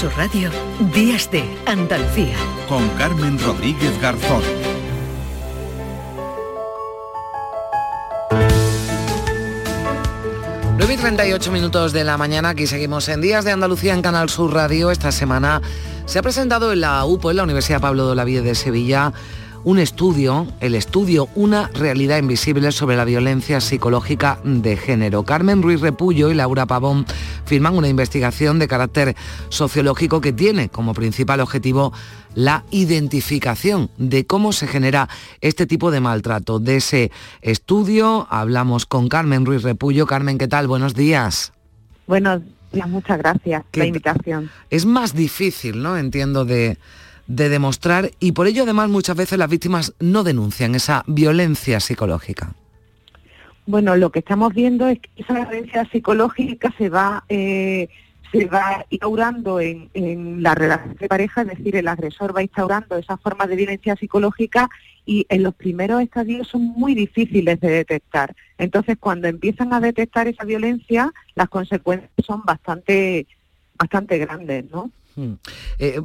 A: Sur Radio, Días de Andalucía.
B: Con Carmen Rodríguez Garzón.
C: Y 38 minutos de la mañana, aquí seguimos en Días de Andalucía en Canal Sur Radio. Esta semana se ha presentado en la UPO, en la Universidad Pablo de Olavide de Sevilla, un estudio, el estudio Una realidad invisible sobre la violencia psicológica de género. Carmen Ruiz Repullo y Laura Pavón firman una investigación de carácter sociológico que tiene como principal objetivo la identificación de cómo se genera este tipo de maltrato. De ese estudio hablamos con Carmen Ruiz Repullo. Carmen, ¿qué tal? Buenos días.
P: Buenos días, muchas gracias por la invitación.
C: Es más difícil, ¿no? Entiendo de, de demostrar y por ello además muchas veces las víctimas no denuncian esa violencia psicológica.
P: Bueno, lo que estamos viendo es que esa violencia psicológica se va eh, se va instaurando en, en la relación de pareja, es decir, el agresor va instaurando esa forma de violencia psicológica y en los primeros estadios son muy difíciles de detectar. Entonces, cuando empiezan a detectar esa violencia, las consecuencias son bastante bastante grandes, ¿no?
C: Hmm. Eh,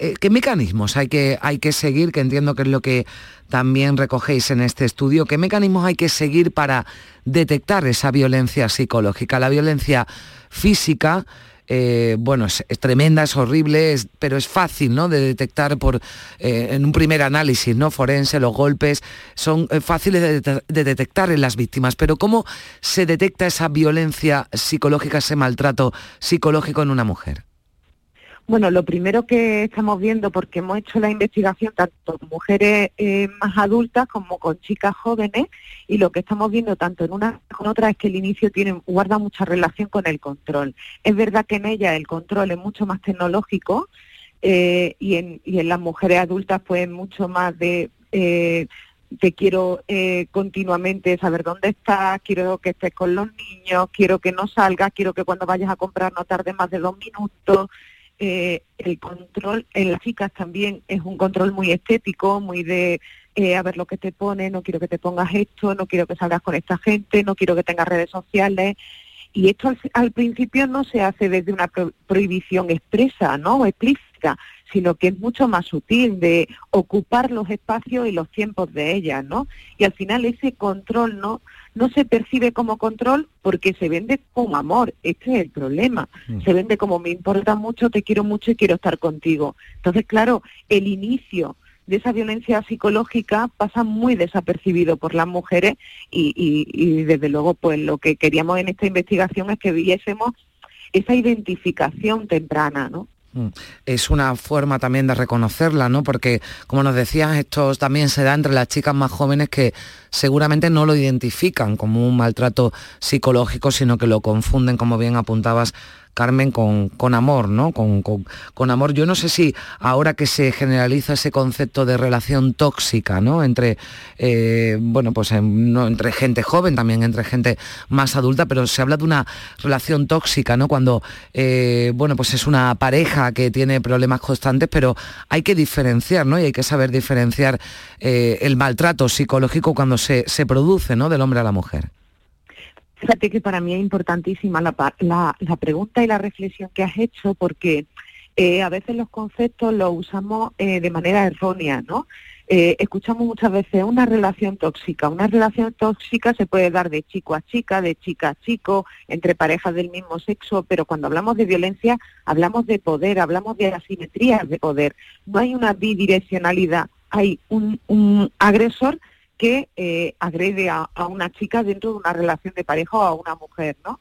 C: eh, ¿Qué mecanismos hay que, hay que seguir? Que entiendo que es lo que también recogéis en este estudio. ¿Qué mecanismos hay que seguir para detectar esa violencia psicológica? La violencia física, eh, bueno, es, tremenda, es horrible, es, pero es fácil ¿no? de detectar por, eh, en un primer análisis ¿no? forense, los golpes son eh, fáciles de, detectar en las víctimas. Pero ¿cómo se detecta esa violencia psicológica, ese maltrato psicológico en una mujer?
P: Bueno, lo primero que estamos viendo, porque hemos hecho la investigación tanto con mujeres eh, más adultas como con chicas jóvenes, y lo que estamos viendo tanto en una como en otra es que el inicio tiene, guarda mucha relación con el control. Es verdad que en ella el control es mucho más tecnológico eh, y, en, las mujeres adultas pues mucho más de... Eh, te quiero eh, continuamente saber dónde estás, quiero que estés con los niños, quiero que no salgas, quiero que cuando vayas a comprar no tarde más de dos minutos. Eh, el control en las chicas también es un control muy estético, muy de eh, a ver lo que te pone, no quiero que te pongas esto, no quiero que salgas con esta gente, no quiero que tengas redes sociales. Y esto al, principio no se hace desde una pro- prohibición expresa, ¿no? Explícita, sino que es mucho más sutil de ocupar los espacios y los tiempos de ellas, ¿no? Y al final ese control no no se percibe como control porque se vende como amor, este es el problema. Se vende como me importa mucho, te quiero mucho y quiero estar contigo. Entonces, claro, el inicio de esa violencia psicológica pasa muy desapercibido por las mujeres y, y- y, desde luego pues lo que queríamos en esta investigación es que viésemos esa identificación temprana, ¿no?
C: Mm. Es una forma también de reconocerla, ¿no? Porque, como nos decías, esto también se da entre las chicas más jóvenes que seguramente no lo identifican como un maltrato psicológico, sino que lo confunden, como bien apuntabas, Carmen, con, con amor, ¿no? Con, con- con amor. Yo no sé si ahora que se generaliza ese concepto de relación tóxica, ¿no? Entre, eh, bueno, pues no, entre gente joven, también entre gente más adulta, pero se habla de una relación tóxica, ¿no? Cuando, eh, bueno, pues es una pareja que tiene problemas constantes, pero hay que diferenciar, ¿no? Y hay que saber diferenciar eh, el maltrato psicológico cuando se, se produce, ¿no? Del hombre a la mujer.
P: Fíjate que para mí es importantísima la, la- la pregunta y la reflexión que has hecho porque eh, a veces los conceptos los usamos eh, de manera errónea, ¿no? Eh, escuchamos muchas veces una relación tóxica. Una relación tóxica se puede dar de chico a chica, de chica a chico, entre parejas del mismo sexo, pero cuando hablamos de violencia hablamos de poder, hablamos de asimetrías de poder. No hay una bidireccionalidad, hay un agresor que eh, agrede a, a una chica dentro de una relación de pareja o a una mujer, ¿no?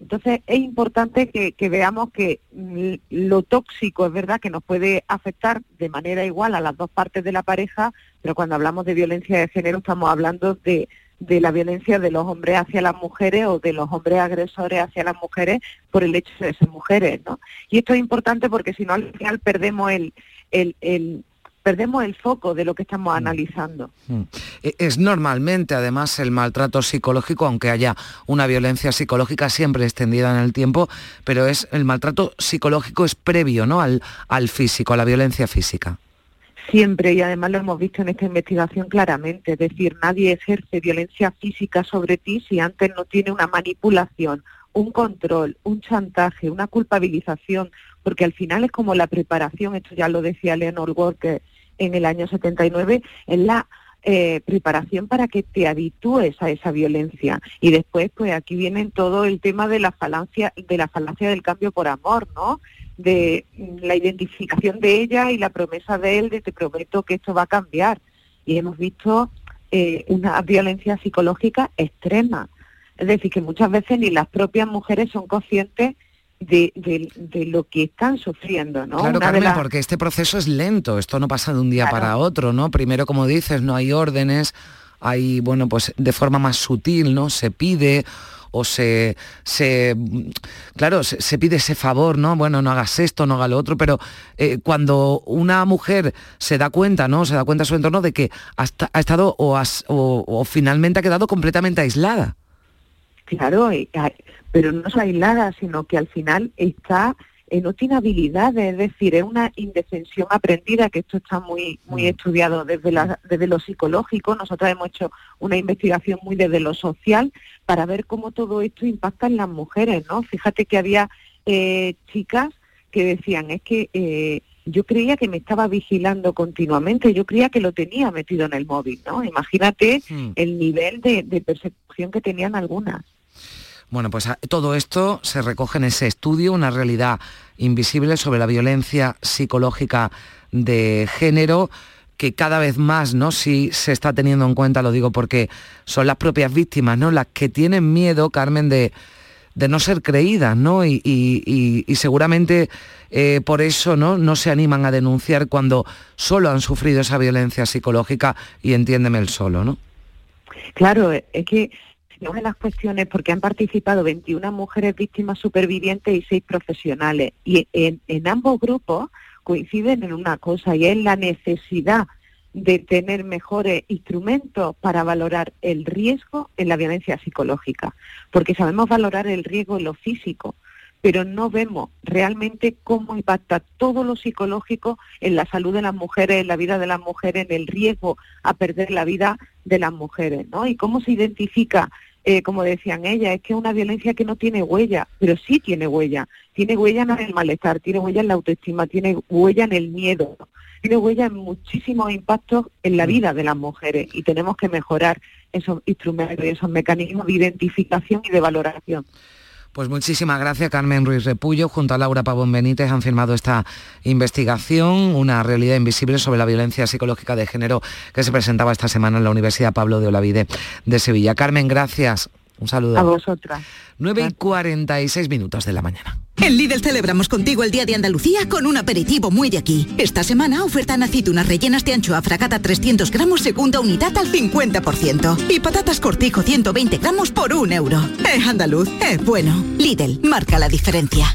P: Entonces es importante que, que veamos que mm, lo tóxico es verdad que nos puede afectar de manera igual a las dos partes de la pareja, pero cuando hablamos de violencia de género estamos hablando de, de la violencia de los hombres hacia las mujeres o de los hombres agresores hacia las mujeres por el hecho de ser mujeres, ¿no? Y esto es importante porque si no al final perdemos el, el, el- perdemos el foco de lo que estamos analizando.
C: Mm. E- Es normalmente, además, el maltrato psicológico, aunque haya una violencia psicológica siempre extendida en el tiempo, pero es el maltrato psicológico es previo, ¿no? Al, al físico, a la violencia física.
P: Siempre, y además lo hemos visto en esta investigación claramente, es decir, nadie ejerce violencia física sobre ti si antes no tiene una manipulación, un control, un chantaje, una culpabilización, porque al final es como la preparación, esto ya lo decía Leonor Walker en el año 79, es la eh, preparación para que te habitúes a esa violencia. Y después, pues aquí viene todo el tema de la falancia, de la falacia del cambio por amor, ¿no? de la identificación de ella y la promesa de él de te prometo que esto va a cambiar. Y hemos visto eh, una violencia psicológica extrema. Es decir, que muchas veces ni las propias mujeres son conscientes de, de- de lo que están sufriendo, ¿no?
C: Claro,
P: Una
C: Carmen,
P: las-
C: porque este proceso es lento, esto no pasa de un día
P: Claro.
C: para otro, ¿no? Primero, como dices, no hay órdenes, hay, bueno, pues de forma más sutil, ¿no? Se pide o se, se claro, se, se pide ese favor, ¿no? Bueno, no hagas esto, no hagas lo otro, pero eh, cuando una mujer se da cuenta, ¿no? Se da cuenta su entorno de que ha, esta- ha estado o, has- o- o finalmente ha quedado completamente aislada.
P: Claro, ay, pero no es aislada, sino que al final está, eh, no tiene habilidades, es decir, es una indefensión aprendida, que esto está muy, muy estudiado desde, la, desde lo psicológico. Nosotros hemos hecho una investigación muy desde lo social para ver cómo todo esto impacta en las mujeres, ¿no? Fíjate que había eh, chicas que decían, es que eh, yo creía que me estaba vigilando continuamente, yo creía que lo tenía metido en el móvil, ¿no? Imagínate el nivel de, de persecución que tenían algunas.
C: Bueno, pues a- todo esto se recoge en ese estudio, una realidad invisible sobre la violencia psicológica de género que cada vez más no sí se está teniendo en cuenta, lo digo porque son las propias víctimas, ¿no? Las que tienen miedo, Carmen, de, no ser creídas, ¿no? Y seguramente eh, por eso ¿no? no se animan a denunciar cuando solo han sufrido esa violencia psicológica y entiéndeme el solo, ¿no?
P: Claro, es que una de las cuestiones, porque han participado 21 mujeres víctimas supervivientes y 6 profesionales, y en, en ambos grupos coinciden en una cosa, y es la necesidad de tener mejores instrumentos para valorar el riesgo en la violencia psicológica, porque sabemos valorar el riesgo en lo físico, pero no vemos realmente cómo impacta todo lo psicológico en la salud de las mujeres, en la vida de las mujeres, en el riesgo a perder la vida de las mujeres, ¿no? Y cómo se identifica, eh, como decían ellas, es que es una violencia que no tiene huella, pero sí tiene huella. Tiene huella en el malestar, tiene huella en la autoestima, tiene huella en el miedo, tiene huella en muchísimos impactos en la vida de las mujeres y tenemos que mejorar esos instrumentos y esos mecanismos de identificación y de valoración.
C: Pues muchísimas gracias Carmen Ruiz Repullo. Junto a Laura Pavón Benítez han firmado esta investigación, una realidad invisible sobre la violencia psicológica de género que se presentaba esta semana en la Universidad Pablo de Olavide de Sevilla. Carmen, gracias. Un saludo.
P: A vosotras.
C: 9 y 46 minutos de la mañana.
Q: En Lidl celebramos contigo el Día de Andalucía con un aperitivo muy de aquí. Esta semana ofertan aceitunas rellenas de anchoa fragata 300 gramos segunda unidad al 50%. Y patatas cortijo 120 gramos por un euro. Es andaluz, es bueno. Lidl, marca la diferencia.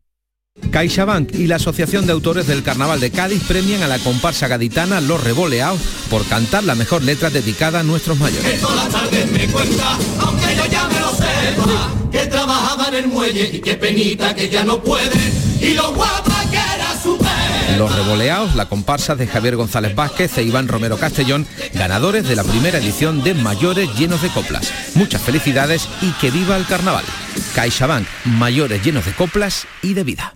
M: CaixaBank y la Asociación de Autores del Carnaval de Cádiz premian a la comparsa gaditana Los Revoleados por cantar la mejor letra dedicada a nuestros mayores. Los Revoleados, la comparsa de Javier González Vázquez e Iván Romero Castellón, ganadores de la primera edición de Mayores llenos de coplas. Muchas felicidades y que viva el carnaval. CaixaBank, mayores llenos de coplas y de vida.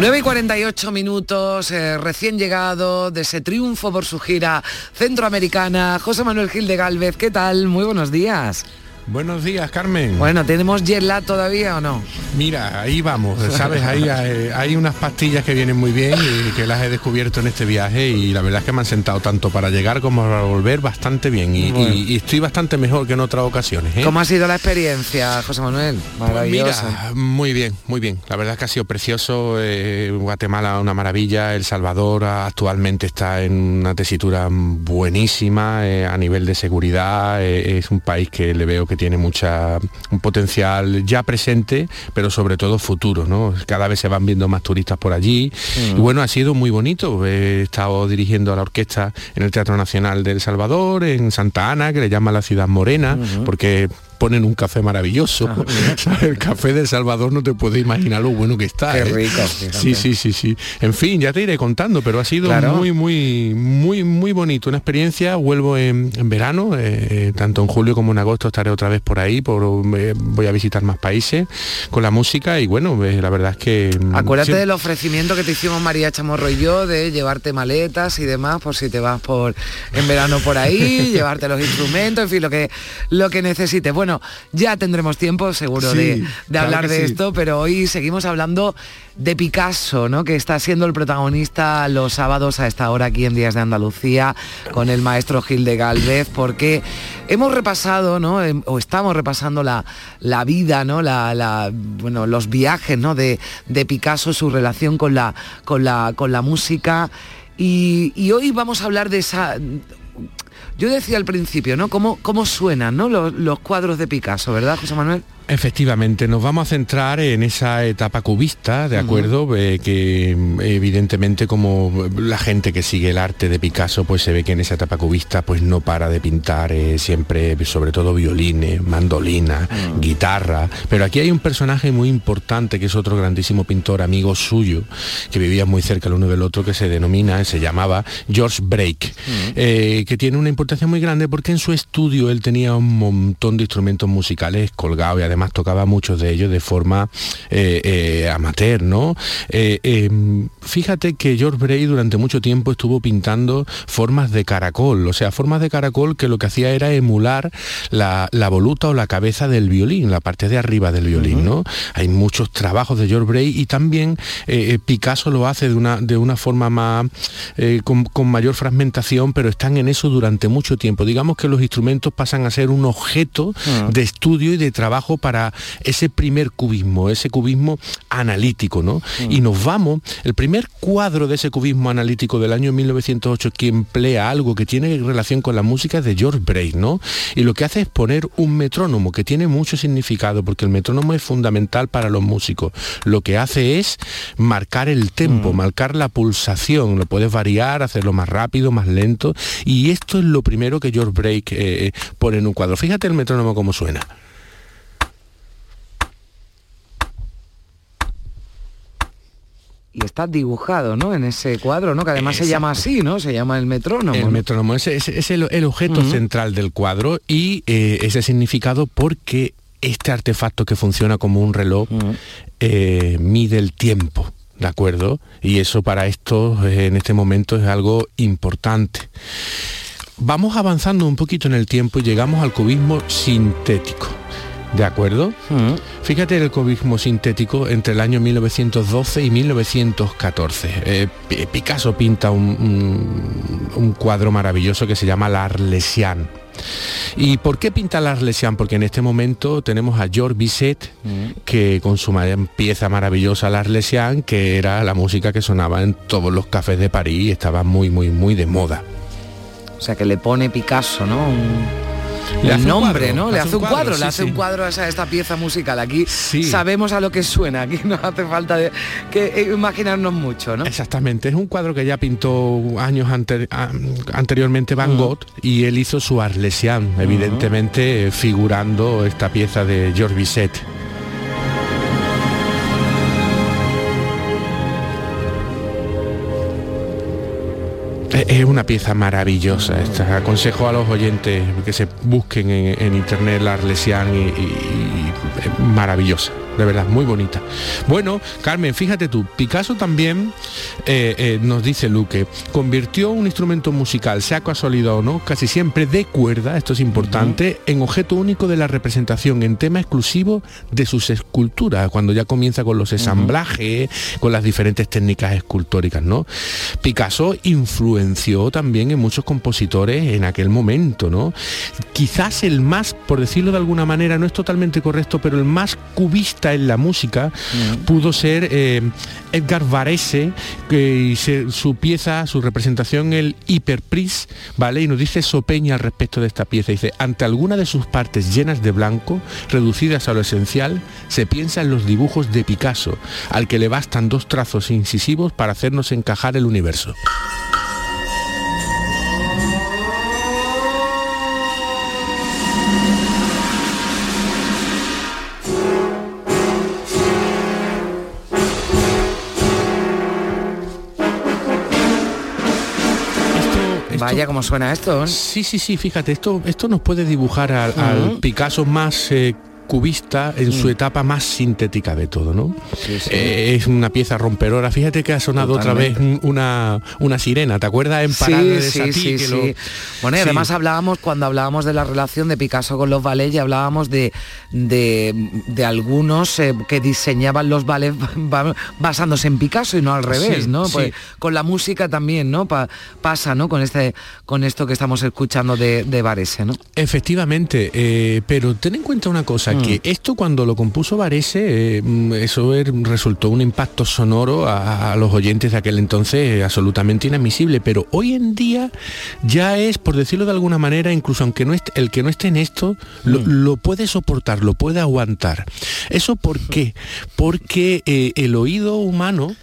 C: Nueve y 48 minutos, eh, recién llegado de ese triunfo por su gira centroamericana, José Manuel Gil de Galvez, ¿qué tal? Muy buenos días.
R: Buenos días, Carmen.
C: Bueno, ¿tenemos jet lag todavía o no?
R: Mira, ahí vamos, ¿sabes? Ahí hay, hay unas pastillas que vienen muy bien y que las he descubierto en este viaje y la verdad es que me han sentado tanto para llegar como para volver bastante bien y,
C: Bueno.
R: y- y estoy bastante mejor que en otras ocasiones. ¿eh?
C: ¿Cómo ha sido la experiencia, José Manuel? Maravillosa.
R: Mira, muy bien, muy bien. La verdad es que ha sido precioso. eh, Guatemala una maravilla. El Salvador actualmente está en una tesitura buenísima eh, a nivel de seguridad. eh, es un país que le veo que tiene mucha un potencial ya presente, pero sobre todo futuro. ¿no? Cada vez se van viendo más turistas por allí.
S: Mm.
R: Y bueno, ha sido muy bonito. He estado dirigiendo a la orquesta en el Teatro Nacional de El Salvador, en Santa Ana, que le llaman la ciudad morena, porque ponen un café maravilloso. ¿Sabes? El café de Salvador no te puedes imaginar lo bueno que está.
C: Qué
R: ¿eh?
C: rico.
R: Sí, sí, sí, sí. En fin, ya te iré contando, pero ha sido
C: Claro.
R: muy, muy, muy, muy bonito. Una experiencia. Vuelvo en, en verano, eh, tanto en julio como en agosto estaré otra vez por ahí. Por, eh, voy a visitar más países con la música y bueno, eh, la verdad es que. mm,
C: Acuérdate
R: sí-
C: del ofrecimiento que te hicimos María Chamorro y yo de llevarte maletas y demás por si te vas por en verano por ahí, llevarte los instrumentos, en fin, lo que lo que necesites. Bueno, bueno, ya tendremos tiempo seguro
T: Sí,
C: de, de
T: claro
C: hablar de
T: sí.
C: esto, pero hoy seguimos hablando de Picasso, ¿no? Que está siendo el protagonista los sábados a esta hora aquí en Días de Andalucía con el maestro Gil de Galvez, porque hemos repasado, ¿no? Em, O estamos repasando la, la vida, ¿no? La, la- bueno, los viajes, ¿no? De, de Picasso, su relación con la, con la, con la música. Y, y hoy vamos a hablar de esa yo decía al principio, ¿no? ¿Cómo, cómo suenan ¿no? los, los cuadros de Picasso, ¿verdad, José Manuel?
R: Efectivamente, nos vamos a centrar en esa etapa cubista, ¿de acuerdo? Eh, que mm, evidentemente como la gente que sigue el arte de Picasso, pues se ve que en esa etapa cubista pues no para de pintar eh, siempre, sobre todo violines, mandolina, guitarra. Pero aquí hay un personaje muy importante que es otro grandísimo pintor, amigo suyo, que vivía muy cerca el uno del otro, que se denomina, se llamaba George Brake, eh, que tiene una importancia muy grande porque en su estudio él tenía un montón de instrumentos musicales colgados y además tocaba muchos de ellos de forma eh, eh, amateur, ¿no? Eh, eh, fíjate que George Bray durante mucho tiempo estuvo pintando formas de caracol, o sea, formas de caracol que lo que hacía era emular la, la voluta o la cabeza del violín, la parte de arriba del violín, ¿no? Hay muchos trabajos de George Bray y también eh, Picasso lo hace de una, de una forma más con, con mayor fragmentación, pero están en eso durante mucho tiempo. Digamos que los instrumentos pasan a ser un objeto de estudio y de trabajo para ese primer cubismo, ese cubismo analítico, ¿no? Y nos vamos, el primer cuadro de ese cubismo analítico del año 1908 que emplea algo que tiene relación con la música es de George Bray, ¿no? Y lo que hace es poner un metrónomo que tiene mucho significado porque el metrónomo es fundamental para los músicos. Lo que hace es marcar el tempo, marcar la pulsación, lo puedes variar, hacerlo más rápido, más lento y esto es lo primero que George Bray eh, pone en un cuadro. Fíjate el metrónomo cómo suena.
C: Y está dibujado, ¿no? En ese cuadro, ¿no? Que además se llama así, ¿no? Se llama el metrónomo.
R: El
C: ¿no?
R: metrónomo es, es- es el, el objeto central del cuadro y eh, ese significado porque este artefacto que funciona como un reloj eh, mide el tiempo. ¿De acuerdo? Y eso para esto eh, en este momento es algo importante. Vamos avanzando un poquito en el tiempo y llegamos al cubismo sintético. ¿De acuerdo? Fíjate el cubismo sintético entre el año 1912 y 1914. Eh, Picasso pinta un, un- un cuadro maravilloso que se llama La Arlesian. ¿Y por qué pinta la Arlesian? Porque en este momento tenemos a George Bizet, que con su pieza maravillosa La Arlesian, que era la música que sonaba en todos los cafés de París y estaba muy, muy, muy de moda.
C: O sea, que le pone Picasso, ¿no? Un,
R: Le
C: un nombre,
R: cuadro,
C: ¿no? Le hace un cuadro,
R: sí,
C: le hace
R: sí.
C: un cuadro a esa- esta pieza musical. Aquí sabemos a lo que suena, aquí no hace falta de, que eh, imaginarnos mucho, ¿no?
R: Exactamente, es un cuadro que ya pintó años ante- a- anteriormente Van Gogh y él hizo su Arlesian, evidentemente eh, figurando esta pieza de George Bizet. Es una pieza maravillosa. Esta. Aconsejo a los oyentes que se busquen en, internet la Arlesian y- y es maravillosa. De verdad, muy bonita. Bueno, Carmen, fíjate tú, Picasso también, eh, eh, nos dice Luque, convirtió un instrumento musical, sea casualidad o no, casi siempre de cuerda, esto es importante, en objeto único de la representación, en tema exclusivo de sus esculturas, cuando ya comienza con los ensamblajes, con las diferentes técnicas escultóricas, ¿no? Picasso influenció también en muchos compositores en aquel momento, ¿no? Quizás el más, por decirlo de alguna manera, no es totalmente correcto, pero el más cubista en la música pudo ser eh, Edgar Varese, que su pieza, su representación, el Hiperpris, ¿vale? Y nos dice Sopeña al respecto de esta pieza, dice, ante alguna de sus partes llenas de blanco, reducidas a lo esencial, se piensa en los dibujos de Picasso, al que le bastan dos trazos incisivos para hacernos encajar el universo.
C: Vaya cómo suena esto. ¿eh?
R: Sí, sí, sí, fíjate, esto, esto nos puede dibujar al. Picasso más eh, cubista en su etapa más sintética de todo, ¿no? Eh, es una pieza romperora. Fíjate que ha sonado otra vez una, una sirena, ¿te acuerdas en Parada de
C: sí,
R: que lo-.
C: Bueno, y además hablábamos, cuando hablábamos de la relación de Picasso con los ballets, y hablábamos de, de, de algunos eh, que diseñaban los ballets ba- basándose en Picasso y no al revés, ¿no?
R: sí.
C: Pues con la música también, ¿no? Pa- pasa, ¿no? Con este, con esto que estamos escuchando de, de Varese, ¿no?
R: Efectivamente, eh, pero ten en cuenta una cosa,
C: Mm.
R: que esto cuando lo compuso Varese, eh, mm, eso er- resultó un impacto sonoro a, a los oyentes de aquel entonces eh, absolutamente inadmisible, pero hoy en día ya es, por decirlo de alguna manera, incluso aunque no esté, el que no esté en esto, lo, lo puede soportar, lo puede aguantar. ¿Eso por qué? Porque eh, el oído humano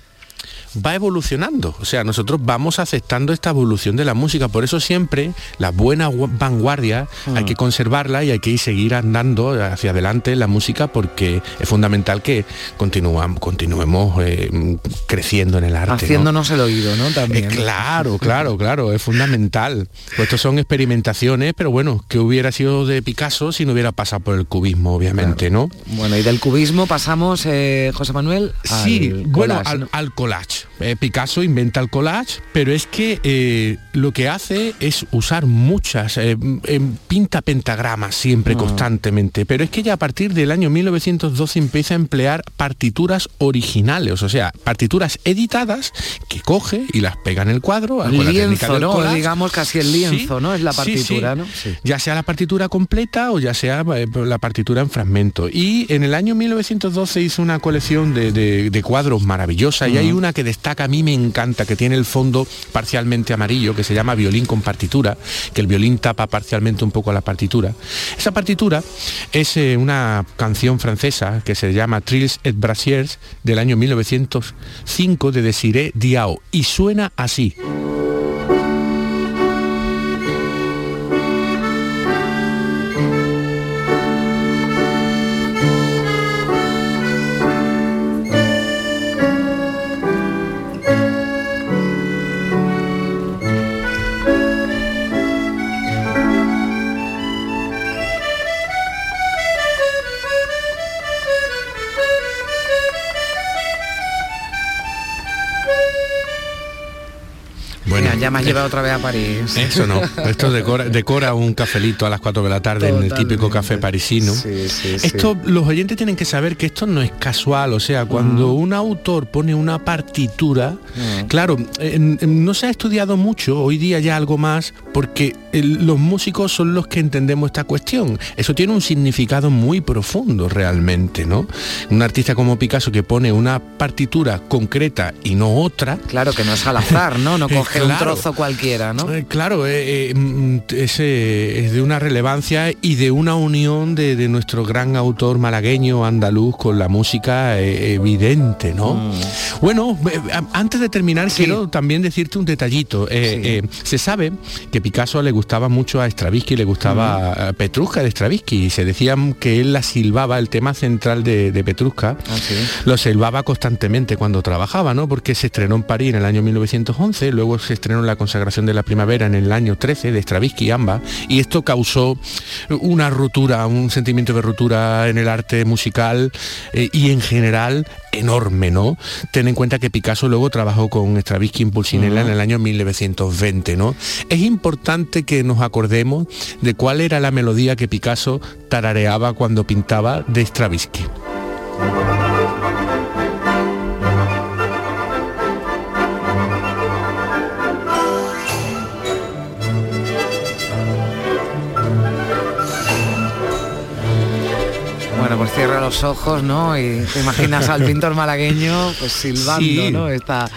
R: va evolucionando. O sea, nosotros vamos aceptando esta evolución de la música. Por eso siempre la buena gu- vanguardia hay que conservarla y hay que seguir andando hacia adelante la música porque es fundamental que continuam- continuemos eh, creciendo en el arte. ¿no?
C: Haciéndonos el oído, ¿no? También.
R: Eh, claro, claro, claro, es fundamental. Pues estos son experimentaciones, pero bueno, que hubiera sido de Picasso si no hubiera pasado por el cubismo, obviamente, ¿no?
C: Bueno, y del cubismo pasamos, eh, José Manuel,
R: Sí, bueno,
C: collage,
R: al,
C: ¿no?
R: al collage. Eh, Picasso inventa el collage, pero es que eh, lo que hace es usar muchas, eh, em, pinta pentagramas siempre,
C: Ah.
R: constantemente, pero es que ya a partir del año 1912 empieza a emplear partituras originales, o sea, partituras editadas que coge y las pega en el cuadro con la técnica
C: lienzo,
R: del
C: ¿no?
R: collage.
C: Digamos casi el lienzo,
R: Sí,
C: ¿no? Es la partitura,
R: sí.
C: ¿no?
R: Ya sea la partitura completa o ya sea eh, la partitura en fragmento. Y en el año 1912 hizo una colección de, de- de cuadros maravillosa y hay una que destaca, a mí me encanta, que tiene el fondo parcialmente amarillo, que se llama Violín con partitura, que el violín tapa parcialmente un poco la partitura. Esa partitura es eh, una canción francesa que se llama Trills et Brasiers del año 1905 de Desiré Diao y suena así.
C: Me has llevado otra vez a París.
R: Eso no, esto decora, decora un cafelito a las 4 de la tarde en el típico café parisino. Esto, los oyentes tienen que saber que esto no es casual, o sea, cuando un autor pone una partitura, claro, en- en- no se ha estudiado mucho, hoy día ya algo más, porque el- los músicos son los que entendemos esta cuestión. Eso tiene un significado muy profundo realmente, ¿no? Un artista como Picasso que pone una partitura concreta y no otra.
C: Claro, que no es al azar, ¿no? No
R: Eh,
C: coge un
R: claro.
C: Cualquiera, ¿no?
R: Eh, claro, eh, eh, mm, es, eh, es de una relevancia y de una unión de, de nuestro gran autor malagueño andaluz con la música evidente, ¿no?
C: Mm.
R: Bueno, antes de terminar quiero también decirte un detallito. Se sabe que Picasso le gustaba mucho a Stravinsky, le gustaba a Petrushka de Stravinsky y se decía que él la silbaba, el tema central de, de Petrushka,
C: Ah,
R: lo silbaba constantemente cuando trabajaba, ¿no? Porque se estrenó en París en el año 1911, luego se estrenó la consagración de la primavera en el año 13 de Stravinsky ambas, y esto causó una ruptura, un sentimiento de ruptura en el arte musical eh, y en general enorme, ¿no? Ten en cuenta que Picasso luego trabajó con Stravinsky en Pulcinella en el año 1920, ¿no? Es importante que nos acordemos de cuál era la melodía que Picasso tarareaba cuando pintaba de Stravinsky.
C: Bueno, pues cierra los ojos, ¿no? Y te imaginas al pintor malagueño pues silbando,
R: Sí.
C: ¿no? Esta,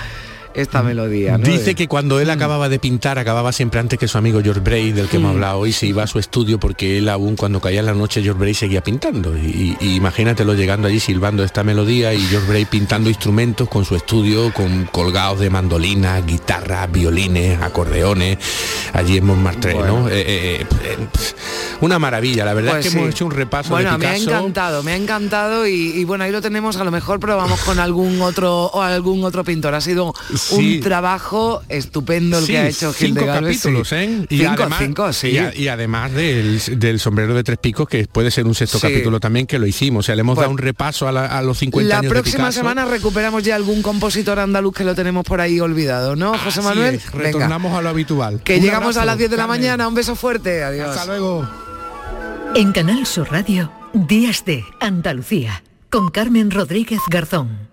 C: esta melodía, ¿no?
R: Dice que cuando él acababa de pintar, acababa siempre antes que su amigo George Bray, del que hemos
C: Mm.
R: hablado hoy, se iba a su estudio porque él aún cuando caía en la noche, George Bray seguía pintando. Y, y imagínatelo llegando allí silbando esta melodía y George Bray pintando instrumentos con su estudio, con colgados de mandolinas, guitarras, violines, acordeones, allí en Montmartre, ¿no? Eh, eh, eh, una maravilla, la verdad
C: Pues
R: es que
C: sí.
R: hemos hecho un repaso
C: Bueno,
R: de
C: me ha
R: Picasso.
C: encantado, me ha encantado y, y bueno, ahí lo tenemos, a lo mejor probamos con algún otro o algún otro pintor. Ha sido un trabajo estupendo el
R: Sí,
C: que ha hecho Gil de
R: cinco
C: Galvez. sí.
R: capítulos, ¿eh? Y
C: cinco,
R: además,
C: cinco, sí.
R: y, a- y además del, del sombrero de tres picos, que puede ser un sexto
C: Sí.
R: capítulo también, que lo hicimos. O sea, le hemos
C: Pues-
R: dado un repaso a, la- a los 50
C: La
R: años de
C: próxima semana recuperamos ya algún compositor andaluz que lo tenemos por ahí olvidado, ¿no, José
R: Así
C: Manuel?
R: es,
C: Venga,
R: retornamos a lo habitual.
C: que
R: Un
C: llegamos a las 10 de la
R: Carmen.
C: mañana. Un beso fuerte. Adiós.
R: Hasta luego.
F: En Canal Sur Radio, Días de Andalucía, con Carmen Rodríguez Garzón.